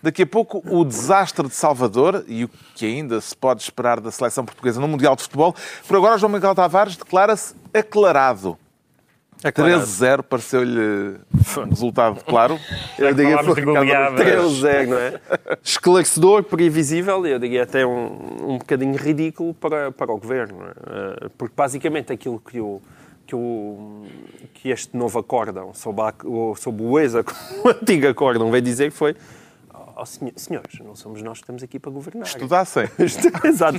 Speaker 1: Daqui a pouco, o desastre de Salvador e o que ainda se pode esperar da seleção portuguesa no Mundial de Futebol. Por agora, João Miguel Tavares declara-se aclarado. 13-0 pareceu-lhe um resultado claro.
Speaker 2: Eu diria 13-0, não é? Esclarecedor, previsível e eu diria até um, um bocadinho ridículo para, para o governo. É? Porque basicamente aquilo que o, que, o, que este novo acórdão, sob, a, sob o ex-antigo acórdão, veio dizer foi oh, senhores, não somos nós que estamos aqui para governar.
Speaker 1: Estudassem.
Speaker 2: Exato.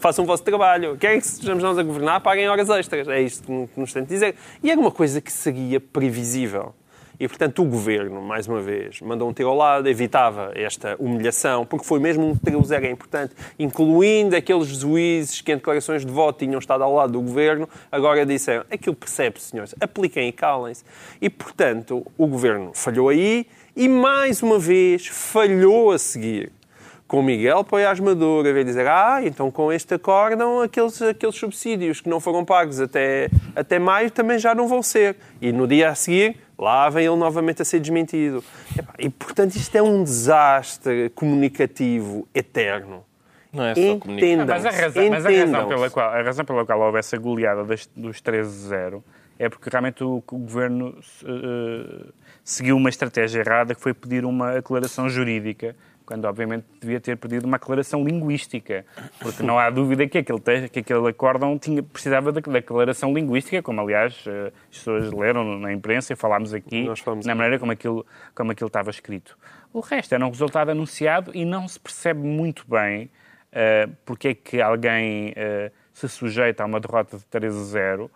Speaker 2: Façam o vosso trabalho. Querem que sejamos nós a governar, paguem horas extras. É isto que nos tem de dizer. E é uma coisa que seria previsível. E, portanto, o governo, mais uma vez, mandou um tiro ao lado, evitava esta humilhação, porque foi mesmo um tiro zero é importante, incluindo aqueles juízes que, em declarações de voto, tinham estado ao lado do governo, agora disseram: aquilo percebe-se, senhores, apliquem e calem-se. E, portanto, o governo falhou aí e mais uma vez falhou a seguir. Com Miguel Poiás Maduro a ver dizer, ah, então com este acórdão aqueles, aqueles subsídios que não foram pagos até, até maio também já não vão ser. E no dia a seguir, lá vem ele novamente a ser desmentido. E, portanto, isto é um desastre comunicativo eterno.
Speaker 4: Não é só comunicação.
Speaker 3: Mas, a razão, mas a, razão pela qual, a razão pela qual houve essa goleada dos 13-0 é porque realmente o, o governo uh, seguiu uma estratégia errada que foi pedir uma aclaração jurídica, quando obviamente devia ter pedido uma aclaração linguística, porque não há dúvida que aquele, que aquele acórdão tinha, precisava da declaração linguística, como aliás eh, as pessoas leram na imprensa e falámos aqui, na maneira como aquilo, como aquilo estava escrito. O resto era um resultado anunciado e não se percebe muito bem uh, porque é que alguém uh, se sujeita a uma derrota de 13-0 eh,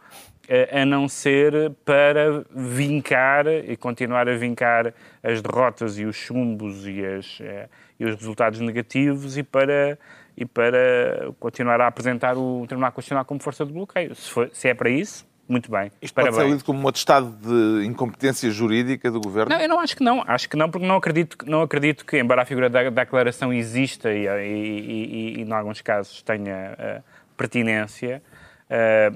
Speaker 3: a não ser para vincar e continuar a vincar as derrotas e os chumbos e, as, eh, e os resultados negativos e para, e para continuar a apresentar o Tribunal Constitucional como força de bloqueio. Se, for, se é para isso, muito bem.
Speaker 1: Isto pode ser lido como um atestado de incompetência jurídica do Governo?
Speaker 3: Não, eu não acho que não. Acho que não, porque não acredito, não acredito que, embora a figura da, da declaração exista e, e, e, e, em alguns casos, tenha uh, pertinência,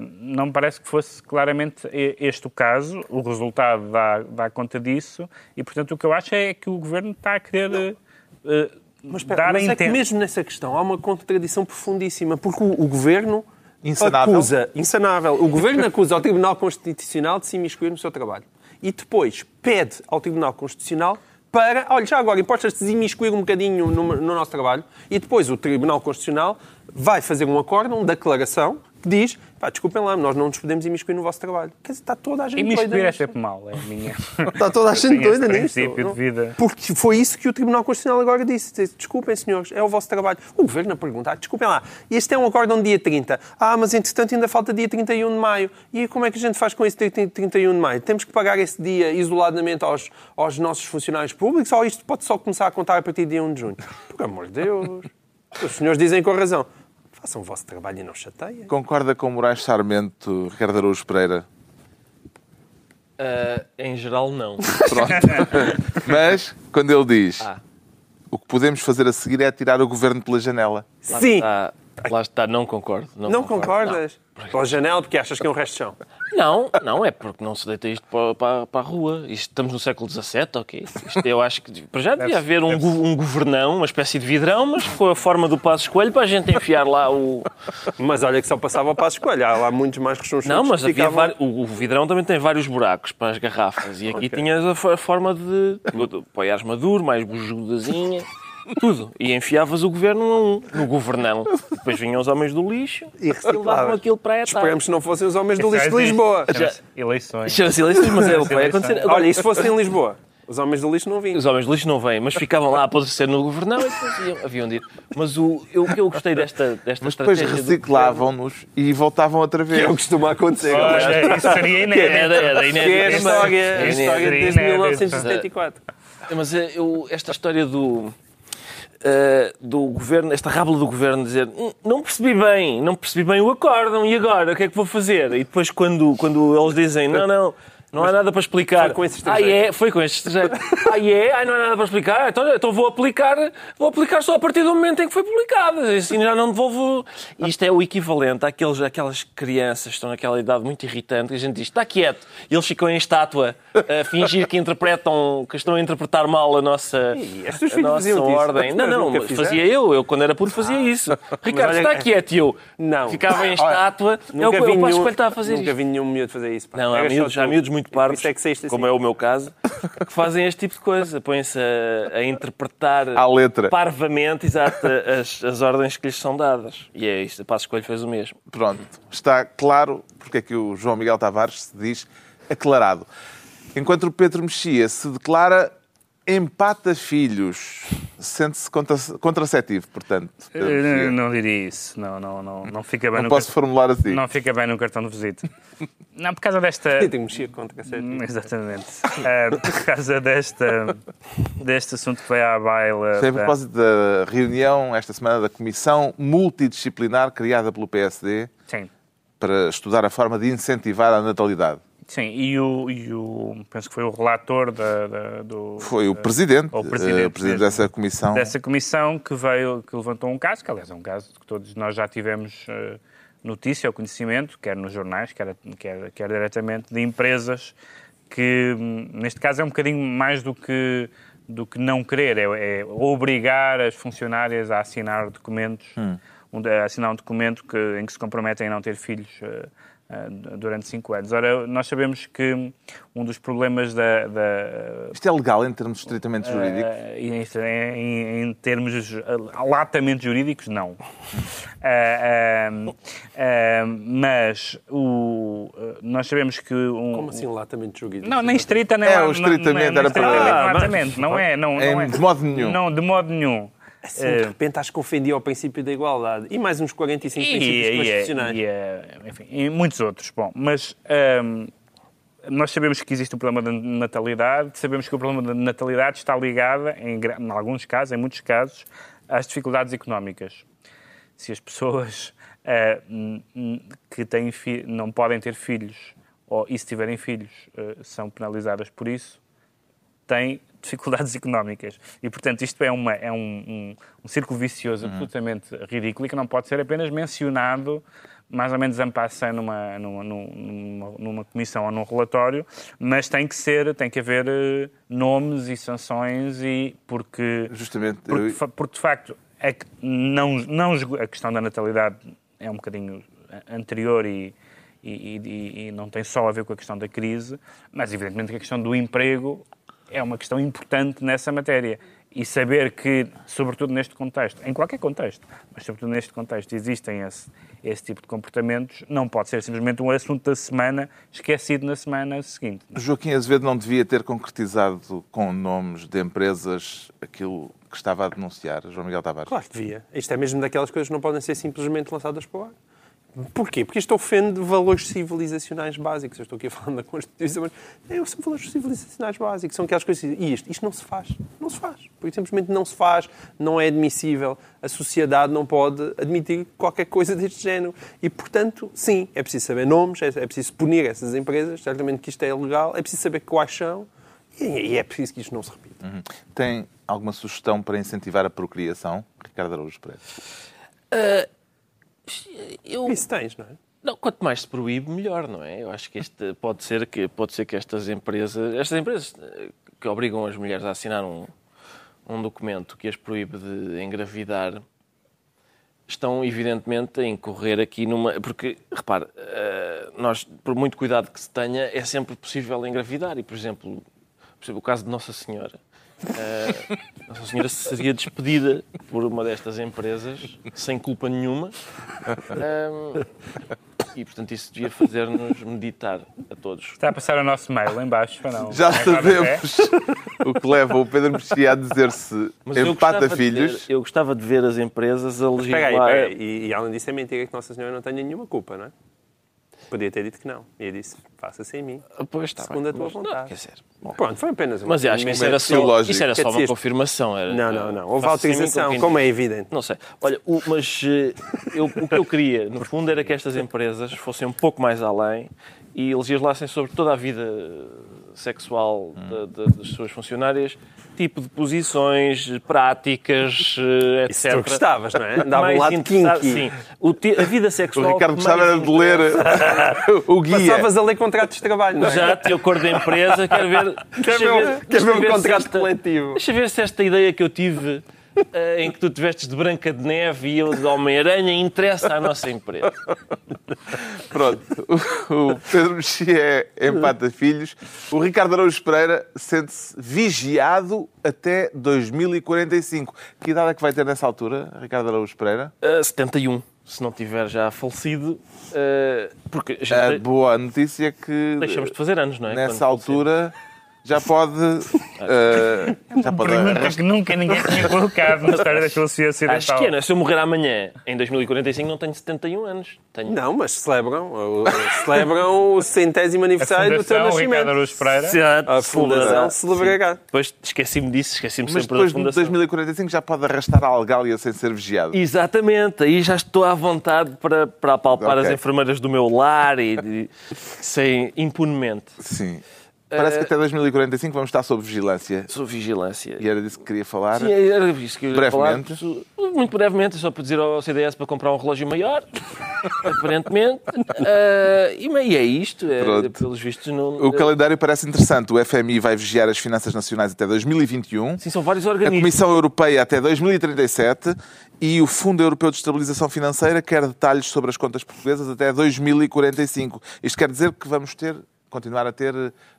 Speaker 3: não me parece que fosse claramente este o caso. O resultado dá, dá conta disso e, portanto, o que eu acho é que o Governo está a querer... Uh,
Speaker 2: mas, espera, mas é que mesmo nessa questão há uma contradição profundíssima, porque o, o Governo Insanável. Acusa, insanável. O Governo acusa ao Tribunal Constitucional de se imiscuir no seu trabalho. E depois pede ao Tribunal Constitucional para, olha, já agora, importas-te de imiscuir um bocadinho no, no, nosso trabalho. E depois o Tribunal Constitucional vai fazer um acordo, uma declaração, que diz, pá, desculpem lá, nós não nos podemos imiscuir no vosso trabalho. Quer dizer, está toda a gente
Speaker 3: imiscuir
Speaker 2: doida.
Speaker 3: é sempre mal, é minha...
Speaker 2: está toda a gente doida nisso.
Speaker 3: de vida.
Speaker 2: Porque foi isso que o Tribunal Constitucional agora disse. Desculpem, senhores, é o vosso trabalho. O Governo a perguntar, desculpem lá, este é um acordo no dia 30. Ah, mas entretanto ainda falta dia 31 de maio. E como é que a gente faz com esse dia 31 de maio? Temos que pagar esse dia isoladamente aos, aos nossos funcionários públicos ou isto pode só começar a contar a partir de dia 1 de junho? Por amor de Deus. Os senhores dizem com razão. Façam o vosso trabalho e não chateiem.
Speaker 1: Concorda com Moraes Sarmento, Ricardo Araújo Pereira?
Speaker 4: Uh, em geral, não.
Speaker 1: Pronto. Mas, quando ele diz ah. o que podemos fazer a seguir é tirar o governo pela janela.
Speaker 4: Lá
Speaker 2: Sim.
Speaker 4: Está, lá está, não concordo.
Speaker 2: Não, não concordo, concordas? Não. Pela janela porque achas que é um resto de chão.
Speaker 4: Não, não, é porque não se deita isto para, para, para a rua. Isto, estamos no século XVII, ok? Isto eu acho que para já devia haver um, um governão, uma espécie de vidrão, mas com a forma do passo escolho para a gente enfiar lá o.
Speaker 2: Mas olha que só passava o passo escolho, há lá muitos mais rechonchudos.
Speaker 4: Não, mas havia ficavam... o, o, vidrão também tem vários buracos para as garrafas e aqui okay. tinhas a, a, forma de, de apoiares maduro, mais bujudazinha. Tudo. E enfiavas o governo num, no governão. Depois vinham os homens do lixo e levavam aquilo para a etapa.
Speaker 2: Esperemos que não fossem os homens do lixo de Lisboa.
Speaker 3: Eleições.
Speaker 4: Chama-se eleições, mas é o que vai acontecer.
Speaker 2: Olha, e se fosse em Lisboa? Os homens do lixo não vinham.
Speaker 4: Os homens do lixo não vêm, mas ficavam lá a apodrecer no governão e depois iam, haviam de ir. Mas o, eu, o que eu gostei desta, desta
Speaker 1: mas depois reciclavam-nos e voltavam outra vez.
Speaker 2: Que é o que costuma acontecer.
Speaker 3: Olha, isso seria inédito.
Speaker 4: Era, era inédito.
Speaker 2: Que é a história, a história desde 1974.
Speaker 4: Mas eu, esta história do uh, do governo, esta rábula do governo, dizer hum, não percebi bem, não percebi bem o acórdão, e agora? O que é que vou fazer? E depois, quando, quando eles dizem não, não não há nada para explicar.
Speaker 2: Foi com esse
Speaker 4: Ah, é? Foi com este estrangeiro. ah, é? Ah, não há nada para explicar? Então, então vou aplicar vou aplicar só a partir do momento em que foi publicado. Assim já não devolvo... Isto é o equivalente àqueles, àquelas crianças que estão naquela idade muito irritante que a gente diz, está quieto. E eles ficam em estátua a fingir que interpretam, que estão a interpretar mal a nossa, a nossa ordem. Não, não, fazia eu. Eu, quando era puro, fazia ah. isso. Ricardo, está quieto. E eu não. ficava em estátua.
Speaker 2: Nunca eu, vi eu nenhum, está a fazer
Speaker 4: Nunca
Speaker 2: vi nenhum miúdo fazer isso.
Speaker 4: Não, há miúdos, há miúdos muito parvos, é como é o meu caso, que fazem este tipo de coisa. Põem-se a, a, interpretar
Speaker 1: à letra.
Speaker 4: parvamente exato, as, as ordens que lhes são dadas. E é isto. A Passo Escolho fez o mesmo.
Speaker 1: Pronto. Está claro porque é que o João Miguel Tavares se diz aclarado. Enquanto o Pedro Mexia se declara empata filhos. Sente-se contra contraceptivo, portanto.
Speaker 3: Não, não, diria isso. Não, não, não, não fica bem
Speaker 1: não posso formular assim.
Speaker 3: Não fica bem no cartão de visita. Não, por causa desta.
Speaker 2: Eu tenho mexia contraceptivo.
Speaker 3: Exatamente. Uh, por causa desta, deste assunto que foi à baila.
Speaker 1: Foi a propósito da reunião esta semana da Comissão Multidisciplinar criada pelo PSD
Speaker 3: Sim.
Speaker 1: para estudar a forma de incentivar a natalidade.
Speaker 3: Sim, e o, e o penso que foi o relator da, da do...
Speaker 1: Foi o presidente, o presidente, uh, presidente dessa comissão.
Speaker 3: Dessa comissão que veio, que levantou um caso, que aliás é um caso que todos nós já tivemos uh, notícia ou conhecimento, quer nos jornais, quer, quer, quer diretamente, de empresas que, neste caso, é um bocadinho mais do que, do que não querer, é, é obrigar as funcionárias a assinar documentos, hum. Um, a assinar um documento que, em que se comprometem a não ter filhos uh, eh, durante cinco anos. Ora, nós sabemos que um dos problemas da... da
Speaker 1: Isto é legal em termos estritamente jurídicos?
Speaker 3: Uh, em, em, termos latamente jurídicos, não. Uh, mas o, nós sabemos que... Um,
Speaker 2: Como assim latamente jurídico?
Speaker 3: Não, nem estrita, nem...
Speaker 1: É, o estritamente
Speaker 3: não,
Speaker 1: era para...
Speaker 3: Latamente, não é, não,
Speaker 1: não é. De modo nenhum.
Speaker 3: Não, de modo nenhum.
Speaker 2: Assim, de repente acho que ofendi ao princípio da igualdade. E mais uns 45
Speaker 3: E,
Speaker 2: princípios
Speaker 3: e, é-
Speaker 2: constitucionais.
Speaker 3: e, é- enfim, e muitos outros. Bom, mas hum, nós sabemos que existe um problema de natalidade, sabemos que o problema da natalidade está ligado, em, em alguns casos, em muitos casos, às dificuldades económicas. Se as pessoas eh, que têm não podem ter filhos, ou e se tiverem filhos, eh, são penalizadas por isso, têm dificuldades económicas. E, portanto, isto é, uma, é um, um, um círculo vicioso absolutamente ridículo e que não pode ser apenas mencionado mais ou menos en passant numa, numa, numa, numa comissão ou num relatório, mas tem que ser, tem que haver eh, nomes e sanções e porque
Speaker 1: Justamente,
Speaker 3: porque,
Speaker 1: eu-
Speaker 3: fa- porque, de facto, é que não, não, a questão da natalidade é um bocadinho anterior e, e, e- e não tem só a ver com a questão da crise, mas evidentemente que a questão do emprego é uma questão importante nessa matéria. E saber que, sobretudo neste contexto, em qualquer contexto, mas sobretudo neste contexto, existem esse, esse tipo de comportamentos, não pode ser simplesmente um assunto da semana esquecido na semana seguinte.
Speaker 1: Joaquim Azevedo não devia ter concretizado com nomes de empresas aquilo que estava a denunciar, João Miguel Tavares.
Speaker 2: Claro que devia. Isto é mesmo daquelas coisas que não podem ser simplesmente lançadas para o ar. Porquê? Porque isto ofende valores civilizacionais básicos. Eu estou aqui a falar da Constituição, mas é, são valores civilizacionais básicos. São aquelas coisas. E isto, isto não se faz. Não se faz. Porque simplesmente não se faz. Não é admissível. A sociedade não pode admitir qualquer coisa deste género. E, portanto, sim, é preciso saber nomes, é, é preciso punir essas empresas. Certamente que isto é ilegal. É preciso saber quais são. E, e é preciso que isto não se repita.
Speaker 1: Uhum. Tem alguma sugestão para incentivar a procriação, Ricardo Araújo Pereira?
Speaker 4: Eu,
Speaker 2: Isso tens, não é?
Speaker 4: Não, quanto mais se proíbe, melhor, não é? Eu acho que este pode ser que pode ser que estas empresas, estas empresas eh, que obrigam as mulheres a assinar um, um documento que as proíbe de engravidar, estão evidentemente a incorrer aqui numa. Porque, repare, eh, nós, por muito cuidado que se tenha, é sempre possível engravidar. E, por exemplo, por exemplo o caso de Nossa Senhora. Eh, Nossa Senhora seria despedida por uma destas empresas sem culpa nenhuma. Ahm, e, portanto, isso devia fazer-nos meditar a todos.
Speaker 3: Está a passar o nosso mail em baixo, para não?
Speaker 1: Já sabemos o que leva o Pedro Mexia a dizer-se
Speaker 4: Mas eu
Speaker 1: empata
Speaker 4: gostava de
Speaker 1: filhos.
Speaker 4: ver- eu gostava de ver as empresas a
Speaker 2: Espera aí,
Speaker 4: legislar.
Speaker 2: espera aí. E, e além disso é mentira que Nossa Senhora não tenha nenhuma culpa, não é? Podia ter dito que não. E eu disse, faça sem mim.
Speaker 4: Ah, Pois está
Speaker 2: Segundo
Speaker 4: bem.
Speaker 2: a tua
Speaker 4: Mas, não,
Speaker 2: vontade.
Speaker 4: Quer dizer,
Speaker 2: Pronto, foi apenas uma
Speaker 4: mas eu acho que isso era só, isso era só uma confirmação. Era,
Speaker 2: Não, não, não. Houve
Speaker 4: mim
Speaker 2: autorização, como é evidente.
Speaker 4: Não sei. Olha, o- mas eh, eu- o que eu queria, no fundo, era que estas empresas fossem um pouco mais além e legislassem sobre toda a vida sexual da- da- das suas funcionárias, tipo de posições, práticas, eh, etc.
Speaker 2: Isso tu gostavas, não é? Andava um lado kinky.
Speaker 4: Sim. O ti- a vida
Speaker 1: O
Speaker 4: sexual.
Speaker 1: Ricardo
Speaker 4: que
Speaker 1: gostava era de ler o guia.
Speaker 2: Passavas a ler contratos de trabalho, não é?
Speaker 4: Já, de acordo da empresa, quero ver.
Speaker 2: Quer
Speaker 4: deixa
Speaker 2: ver, um-
Speaker 4: ver-
Speaker 2: um contrato
Speaker 4: esta-
Speaker 2: coletivo.
Speaker 4: Deixa ver se esta ideia que eu tive, eh, em que tu te vestes de Branca de Neve e eu de Homem-Aranha, interessa à nossa empresa.
Speaker 1: Pronto, o o Pedro Mexia é empata filhos. O Ricardo Araújo Pereira sente-se vigiado até 2045. Que idade é que vai ter nessa altura, Ricardo Araújo Pereira?
Speaker 4: Eh, 71, se não tiver já falecido, eh, porque a
Speaker 1: A boa notícia é que
Speaker 4: deixamos de fazer anos, não é?
Speaker 1: nessa
Speaker 4: Quando
Speaker 1: altura já pode. eh, já pode
Speaker 3: Pergunta que nunca ninguém tinha colocado na história da filosofia
Speaker 4: falecemos. Acho
Speaker 3: ocidental.
Speaker 4: que é, não é? Se eu morrer amanhã, em 2045, não tenho 71 anos. Tenho
Speaker 2: Não, mas celebram, o- celebram o centésimo aniversário do teu nascimento.
Speaker 4: Exato,
Speaker 2: A Fundação celebrará.
Speaker 4: Depois esqueci-me disso, esqueci-me
Speaker 1: Mas
Speaker 4: sempre
Speaker 1: depois
Speaker 4: da
Speaker 1: de
Speaker 4: Fundação.
Speaker 1: 2045 já pode arrastar a algália sem ser vigiado.
Speaker 4: Exatamente, aí já estou à vontade para, para apalpar
Speaker 1: Ok.
Speaker 4: as enfermeiras do meu lar e, e sem impunemente.
Speaker 1: Sim. Parece que até 2045 vamos estar sob vigilância.
Speaker 4: Sou vigilância.
Speaker 1: E era disso que queria falar.
Speaker 4: Sim, era isso que eu ia
Speaker 1: Brevemente.
Speaker 4: falar. Muito brevemente, só para dizer ao CDS para comprar um relógio maior, aparentemente. Ah, e é isto, é, pelos vistos. Não,
Speaker 1: O calendário parece interessante. O FMI vai vigiar as finanças nacionais até 2021.
Speaker 4: Sim, são vários
Speaker 1: A
Speaker 4: organismos.
Speaker 1: Comissão Europeia até 2037 e o Fundo Europeu de Estabilização Financeira quer detalhes sobre as contas portuguesas até 2045. Isto quer dizer que vamos ter continuar a ter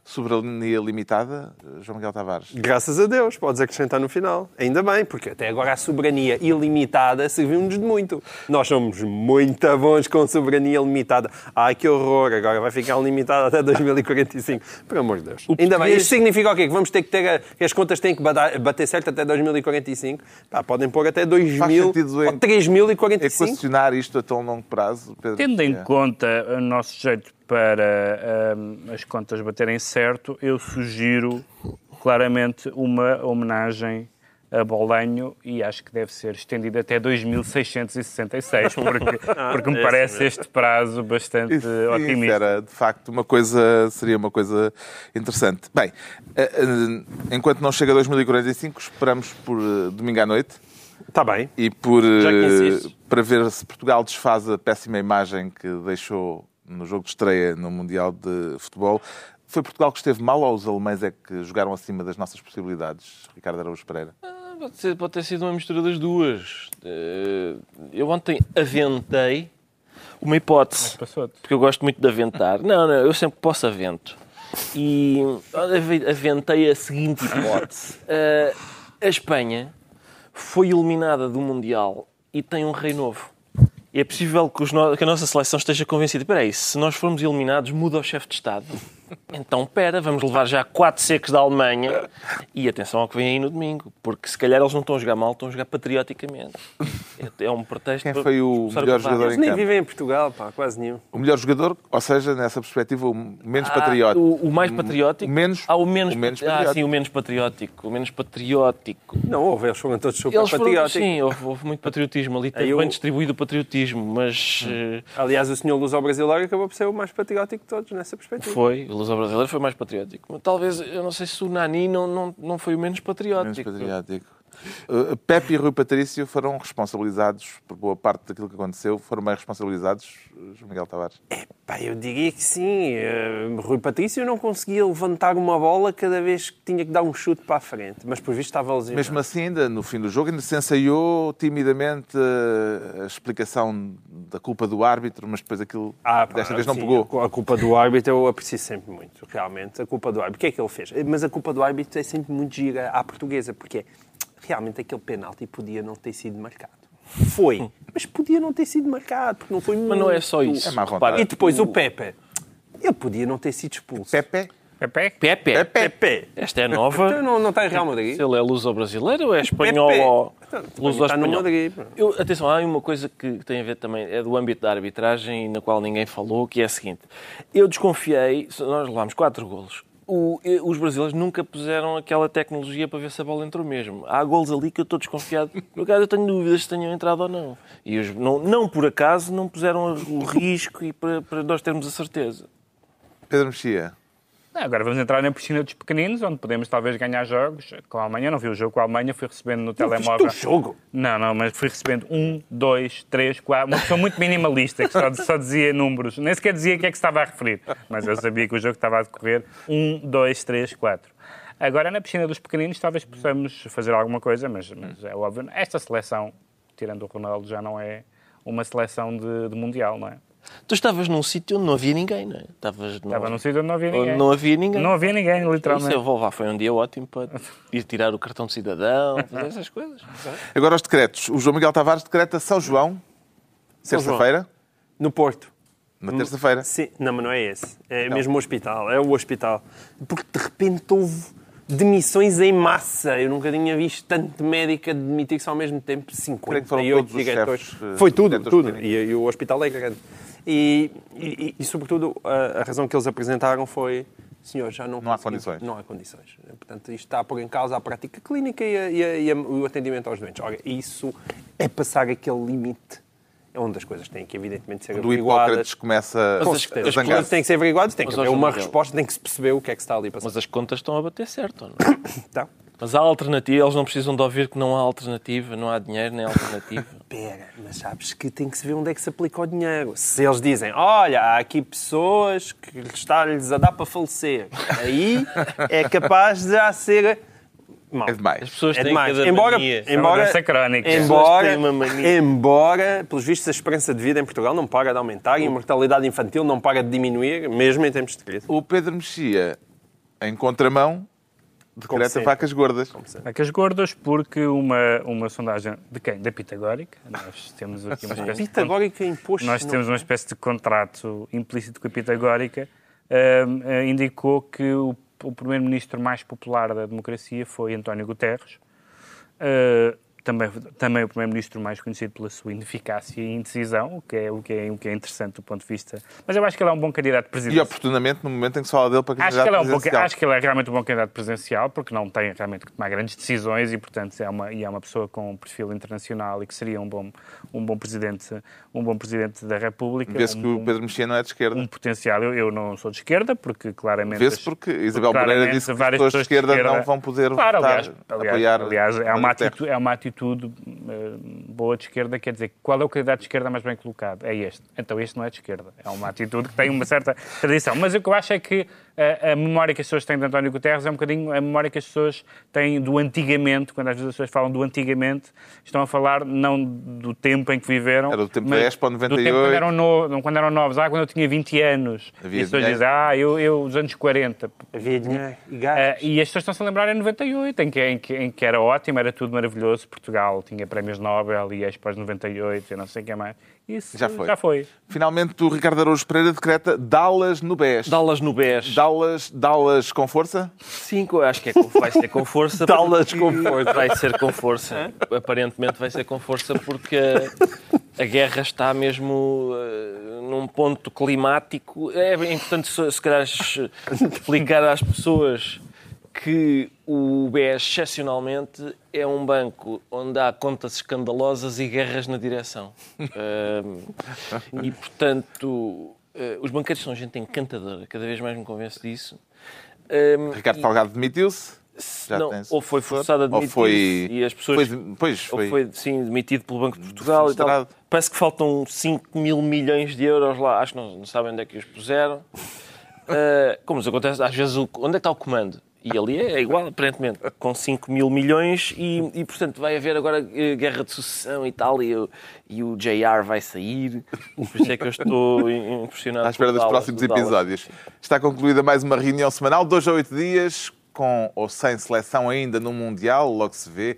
Speaker 1: soberania limitada, João Miguel Tavares?
Speaker 2: Graças a Deus, podes acrescentar no final. Ainda bem, porque até agora a soberania ilimitada serviu-nos de muito. Nós somos muito bons com soberania limitada. Ai, que horror, agora vai ficar limitada até 2045. Por amor de Deus. Ainda bem, isto significa o quê? Que vamos ter que ter, que as contas têm que bater, certo até 2045? Pá, podem pôr até 2000
Speaker 1: sentido em-
Speaker 2: ou 3045.
Speaker 1: Equacionar isto a tão longo prazo, Pedro?
Speaker 3: Tendo em
Speaker 1: É.
Speaker 3: conta o nosso jeito para hum, as contas baterem certo, eu sugiro claramente uma homenagem a Bolanho e acho que deve ser estendida até 2666, porque, porque me
Speaker 2: esse
Speaker 3: parece este prazo bastante
Speaker 1: Isso, isso
Speaker 3: otimista.
Speaker 1: era, de facto, uma coisa, seria uma coisa interessante. Bem, eh, eh, enquanto não chega a 2045, esperamos por eh, domingo à noite
Speaker 2: Está bem.
Speaker 1: e por
Speaker 3: Já que insistes.
Speaker 1: para ver se Portugal desfaz a péssima imagem que deixou no jogo de estreia no Mundial de Futebol. Foi Portugal que esteve mal ou os alemães é que jogaram acima das nossas possibilidades, Ricardo Araújo Pereira?
Speaker 4: Pode, ser- pode ter sido uma mistura das duas. Eh, Eu ontem aventei uma hipótese. Porque eu gosto muito de aventar. Não, não, eu sempre posso avento. E ave- aventei a seguinte hipótese. Eh, a Espanha foi eliminada do Mundial e tem um rei novo. É possível que, no- que a nossa seleção esteja convencida. Espera aí, se nós formos eliminados, muda o chefe de Estado. Então, pera, vamos levar já quatro secos da Alemanha. E atenção ao que vem aí no domingo, porque se calhar eles não estão a jogar mal, estão a jogar patrioticamente. É é um pretexto
Speaker 1: Quem
Speaker 4: para
Speaker 1: foi o melhor jogador
Speaker 2: Eles
Speaker 1: em
Speaker 2: nem
Speaker 1: campo?
Speaker 2: vivem em Portugal, pá, quase nenhum.
Speaker 1: O melhor jogador, ou seja, nessa perspectiva, o menos
Speaker 4: Ah,
Speaker 1: patriótico.
Speaker 4: O, o mais patriótico?
Speaker 1: O menos,
Speaker 4: ah, o menos,
Speaker 1: o menos
Speaker 4: Ah,
Speaker 1: patriótico.
Speaker 4: sim, o menos patriótico. O menos patriótico.
Speaker 2: Não houve, eles foram todos super
Speaker 4: Eles foram,
Speaker 2: patrióticos.
Speaker 4: sim, houve, houve muito patriotismo ali.
Speaker 2: Aí eu-
Speaker 4: bem distribuído o patriotismo, mas
Speaker 2: Aliás, o senhor Luz ao Brasileiro acabou por ser o mais patriótico de todos nessa perspectiva.
Speaker 4: foi. O Luso Brasileiro foi mais patriótico. Mas talvez, eu não sei se o Nani não, não, não foi o menos
Speaker 1: menos
Speaker 4: patriótico.
Speaker 1: patriótico. Uh, Pepe e Rui Patrício foram responsabilizados por boa parte daquilo que aconteceu. Foram bem responsabilizados, João Miguel Tavares.
Speaker 2: Pá, eu diria que sim. Eh, Rui Patrício não conseguia levantar uma bola cada vez que tinha que dar um chute para a frente, mas por visto estava lesionado.
Speaker 1: Mesmo assim, ainda no fim do jogo, ainda se ensaiou timidamente uh, a explicação da culpa do árbitro, mas depois aquilo
Speaker 2: Ah, pá,
Speaker 1: desta vez não
Speaker 2: sim,
Speaker 1: pegou.
Speaker 2: A culpa do árbitro eu aprecio sempre muito, realmente. A culpa do árbitro. O que é que ele fez? Mas a culpa do árbitro é sempre muito gira à portuguesa, porque realmente aquele penalti podia não ter sido marcado. Foi, mas podia não ter sido marcado, porque não foi
Speaker 4: Mas não é só isso.
Speaker 1: É má vontade.
Speaker 2: E depois o Pepe. Ele podia não ter sido expulso.
Speaker 1: Pepe?
Speaker 3: Pepe?
Speaker 4: Pepe.
Speaker 1: Pepe.
Speaker 2: Pepe.
Speaker 4: Esta é
Speaker 2: Então
Speaker 4: nova.
Speaker 2: não, não está em Real Madrid.
Speaker 4: Se ele é luso brasileiro ou é espanhol
Speaker 2: Pepe.
Speaker 4: ou
Speaker 2: Então,
Speaker 4: luso
Speaker 2: está no
Speaker 4: espanhol?
Speaker 2: Madrid.
Speaker 4: Eu, atenção, há uma coisa que tem a ver também, é do âmbito da arbitragem, na qual ninguém falou, que é a seguinte. Eu desconfiei, nós levámos quatro golos, o- os brasileiros nunca puseram aquela tecnologia para ver se a bola entrou mesmo. Há golos ali que eu estou desconfiado. Por acaso eu tenho dúvidas se tenham entrado ou não. E os, não, não por acaso não puseram o risco e para, para nós termos a certeza.
Speaker 1: Pedro Mexia.
Speaker 3: Não, agora vamos entrar na piscina dos pequeninos, onde podemos talvez ganhar jogos. Com a Alemanha, não vi o jogo com a Alemanha, fui recebendo no telemóvel.
Speaker 2: o jogo?
Speaker 3: Não, não, mas fui recebendo um, dois, três, quatro. Uma pessoa muito minimalista, que só, só dizia números. Nem sequer dizia o que é que se estava a referir. Mas eu sabia que o jogo estava a decorrer um, dois, três, quatro. Agora, na piscina dos pequeninos, talvez possamos fazer alguma coisa, mas, mas é óbvio. Esta seleção, tirando o Ronaldo, já não é uma seleção de, de Mundial, não é?
Speaker 4: Tu estavas num sítio onde não havia ninguém, não é? Estavas
Speaker 3: Estava num sítio onde não havia ninguém.
Speaker 4: não havia ninguém.
Speaker 3: Não havia ninguém,
Speaker 4: Isso
Speaker 3: literalmente.
Speaker 4: eu vou levar. Foi um dia ótimo para ir tirar o cartão de cidadão, fazer essas coisas.
Speaker 1: Agora os decretos. O João Miguel Tavares decreta São João,
Speaker 2: São João.
Speaker 1: terça-feira.
Speaker 2: No Porto.
Speaker 1: Na terça-feira.
Speaker 2: Sim, não, mas não é esse. É mesmo o hospital. É o hospital. Porque de repente houve demissões em massa. Eu nunca tinha visto tanto médico a demitir-se ao mesmo tempo.
Speaker 1: Creio que foram
Speaker 2: 58
Speaker 1: todos os
Speaker 2: diretores.
Speaker 1: chefes, eh,
Speaker 2: Foi tudo, tudo. E, e o hospital é grande. E, e- e, sobretudo, a, a razão que eles apresentaram foi senhor, já não
Speaker 1: Não há condições.
Speaker 2: Não há condições. Portanto, isto está a pôr em causa a prática clínica e, a- e a- e a- o atendimento aos doentes. Ora, isso é passar aquele limite. É onde as coisas têm que, evidentemente, ser
Speaker 1: Do
Speaker 2: averiguadas.
Speaker 1: Hipócrates começa
Speaker 2: Com
Speaker 1: a
Speaker 2: certeza. As
Speaker 1: zangar
Speaker 2: coisas têm que ser averiguadas, tem que
Speaker 4: Mas,
Speaker 2: haver uma resposta, tem que se perceber o que é que está ali para
Speaker 4: Mas as contas estão a bater certo, ou não?
Speaker 2: Então,
Speaker 4: Mas há alternativa, eles não precisam de ouvir que não há alternativa, não há dinheiro nem alternativa.
Speaker 2: pera, mas sabes que tem que se ver onde é que se aplica o dinheiro. Se eles dizem, olha, há aqui pessoas que está-lhes a dar para falecer, aí é capaz de já ser Mal.
Speaker 1: É demais.
Speaker 4: As pessoas
Speaker 2: É
Speaker 4: têm
Speaker 2: demais. Embora,
Speaker 4: mania.
Speaker 3: É
Speaker 2: embora,
Speaker 3: doença crónica.
Speaker 4: pessoas
Speaker 2: embora,
Speaker 4: têm uma mania.
Speaker 2: embora, pelos vistos, a esperança de vida em Portugal não para de aumentar e a mortalidade infantil não para de diminuir, mesmo em tempos de crise.
Speaker 1: O Pedro Mexia, em contramão, decreta
Speaker 2: sempre.
Speaker 1: vacas gordas.
Speaker 3: Vacas gordas, porque uma, uma sondagem de quem? Da Pitagórica. Nós temos aqui uma espécie de
Speaker 2: Pitagórica imposto.
Speaker 3: Nós temos uma espécie de contrato implícito com a Pitagórica, ah, indicou que o, o primeiro-ministro mais popular da democracia foi António Guterres. Ah, também, também o primeiro-ministro mais conhecido pela sua ineficácia e indecisão, o que, é, o, que é, o que é interessante do ponto de vista. Mas eu acho que ele é um bom candidato
Speaker 1: E
Speaker 3: presidencial.
Speaker 1: oportunamente, no momento em que se fala dele para
Speaker 3: Acho que,
Speaker 1: candidato
Speaker 3: ele é um bom,
Speaker 1: presidencial.
Speaker 3: acho que ele é realmente um bom candidato presidencial, porque não tem realmente que tomar grandes decisões e, portanto, é uma, e é uma pessoa com um perfil internacional e que seria um bom, um bom, presidente, um bom presidente da República.
Speaker 1: Vê-se
Speaker 3: um,
Speaker 1: que o Pedro Mexia não é de esquerda.
Speaker 3: um potencial. Eu, eu não sou de esquerda, porque claramente.
Speaker 1: Vê-se porque Isabel Moreira disse que as pessoas de
Speaker 3: pessoas
Speaker 1: esquerda, não vão poder
Speaker 3: Claro,
Speaker 1: votar,
Speaker 3: aliás, aliás,
Speaker 1: apoiar
Speaker 3: aliás é, uma atitude, é uma atitude eh, boa de esquerda, quer dizer, qual é o candidato de esquerda mais bem colocado? É este. Então este não é de esquerda. É uma atitude que tem uma certa tradição. Mas o que eu acho é que a, a memória que as pessoas têm de António Guterres é um bocadinho a memória que as pessoas têm do antigamente, quando às vezes as pessoas falam do antigamente, estão a falar não do tempo em que viveram.
Speaker 1: Era do tempo
Speaker 3: mas
Speaker 1: da Expo
Speaker 3: Do tempo
Speaker 1: 98.
Speaker 3: quando eram, no, não, quando eram novos. Ah, quando eu tinha 20 anos.
Speaker 1: Havia
Speaker 3: e as pessoas
Speaker 1: dinheiro.
Speaker 3: dizem, ah, eu, eu, os anos 40.
Speaker 2: Havia dinheiro e
Speaker 3: Ah,
Speaker 2: gás.
Speaker 3: e as pessoas estão-se a lembrar em 98, em que, em, que, em que era ótimo, era tudo maravilhoso. Portugal tinha prémios Nobel e Expos 98, eu não sei o que mais. Isso
Speaker 1: Já foi.
Speaker 3: Já foi.
Speaker 1: Finalmente, o Ricardo Araújo Pereira decreta Dallas no BES.
Speaker 4: Dallas no BES.
Speaker 1: Dallas, Dallas com força?
Speaker 4: Sim, acho que é com- vai ser com força.
Speaker 2: Dallas
Speaker 4: porque- Vai ser com força. Aparentemente vai ser com força porque a, a guerra está mesmo eh, num ponto climático. É importante, se se calhar, explicar às pessoas que o BES, excepcionalmente, é um banco onde há contas escandalosas e guerras na direção. E, portanto, eh, os banqueiros são gente encantadora. Cada vez mais me convenço disso.
Speaker 1: Ricardo Salgado demitiu-se?
Speaker 4: Não, ou foi forçado a
Speaker 1: Ou
Speaker 4: demitir
Speaker 1: foi...
Speaker 4: e as pessoas
Speaker 1: foi- Pois,
Speaker 4: ou
Speaker 1: foi.
Speaker 4: foi sim demitido pelo Banco de Portugal e tal. Parece que faltam 5 mil milhões de euros lá. Acho que não, não sabem onde é que os puseram. Ah, como nos acontece, às vezes, onde é que está o comando? E ali é, é igual, aparentemente, com 5 mil milhões e, e, portanto, vai haver agora eh, guerra de sucessão e tal, e, eu, e o JR vai sair. Por isso é que eu estou impressionado.
Speaker 1: À espera dos
Speaker 4: Dallas,
Speaker 1: próximos
Speaker 4: do
Speaker 1: episódios. Está concluída mais uma reunião semanal, dois a oito dias, com ou sem seleção ainda no Mundial, logo se vê.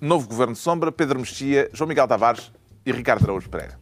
Speaker 1: Novo Governo Sombra, Pedro Mexia, João Miguel Tavares e Ricardo Araújo Pereira.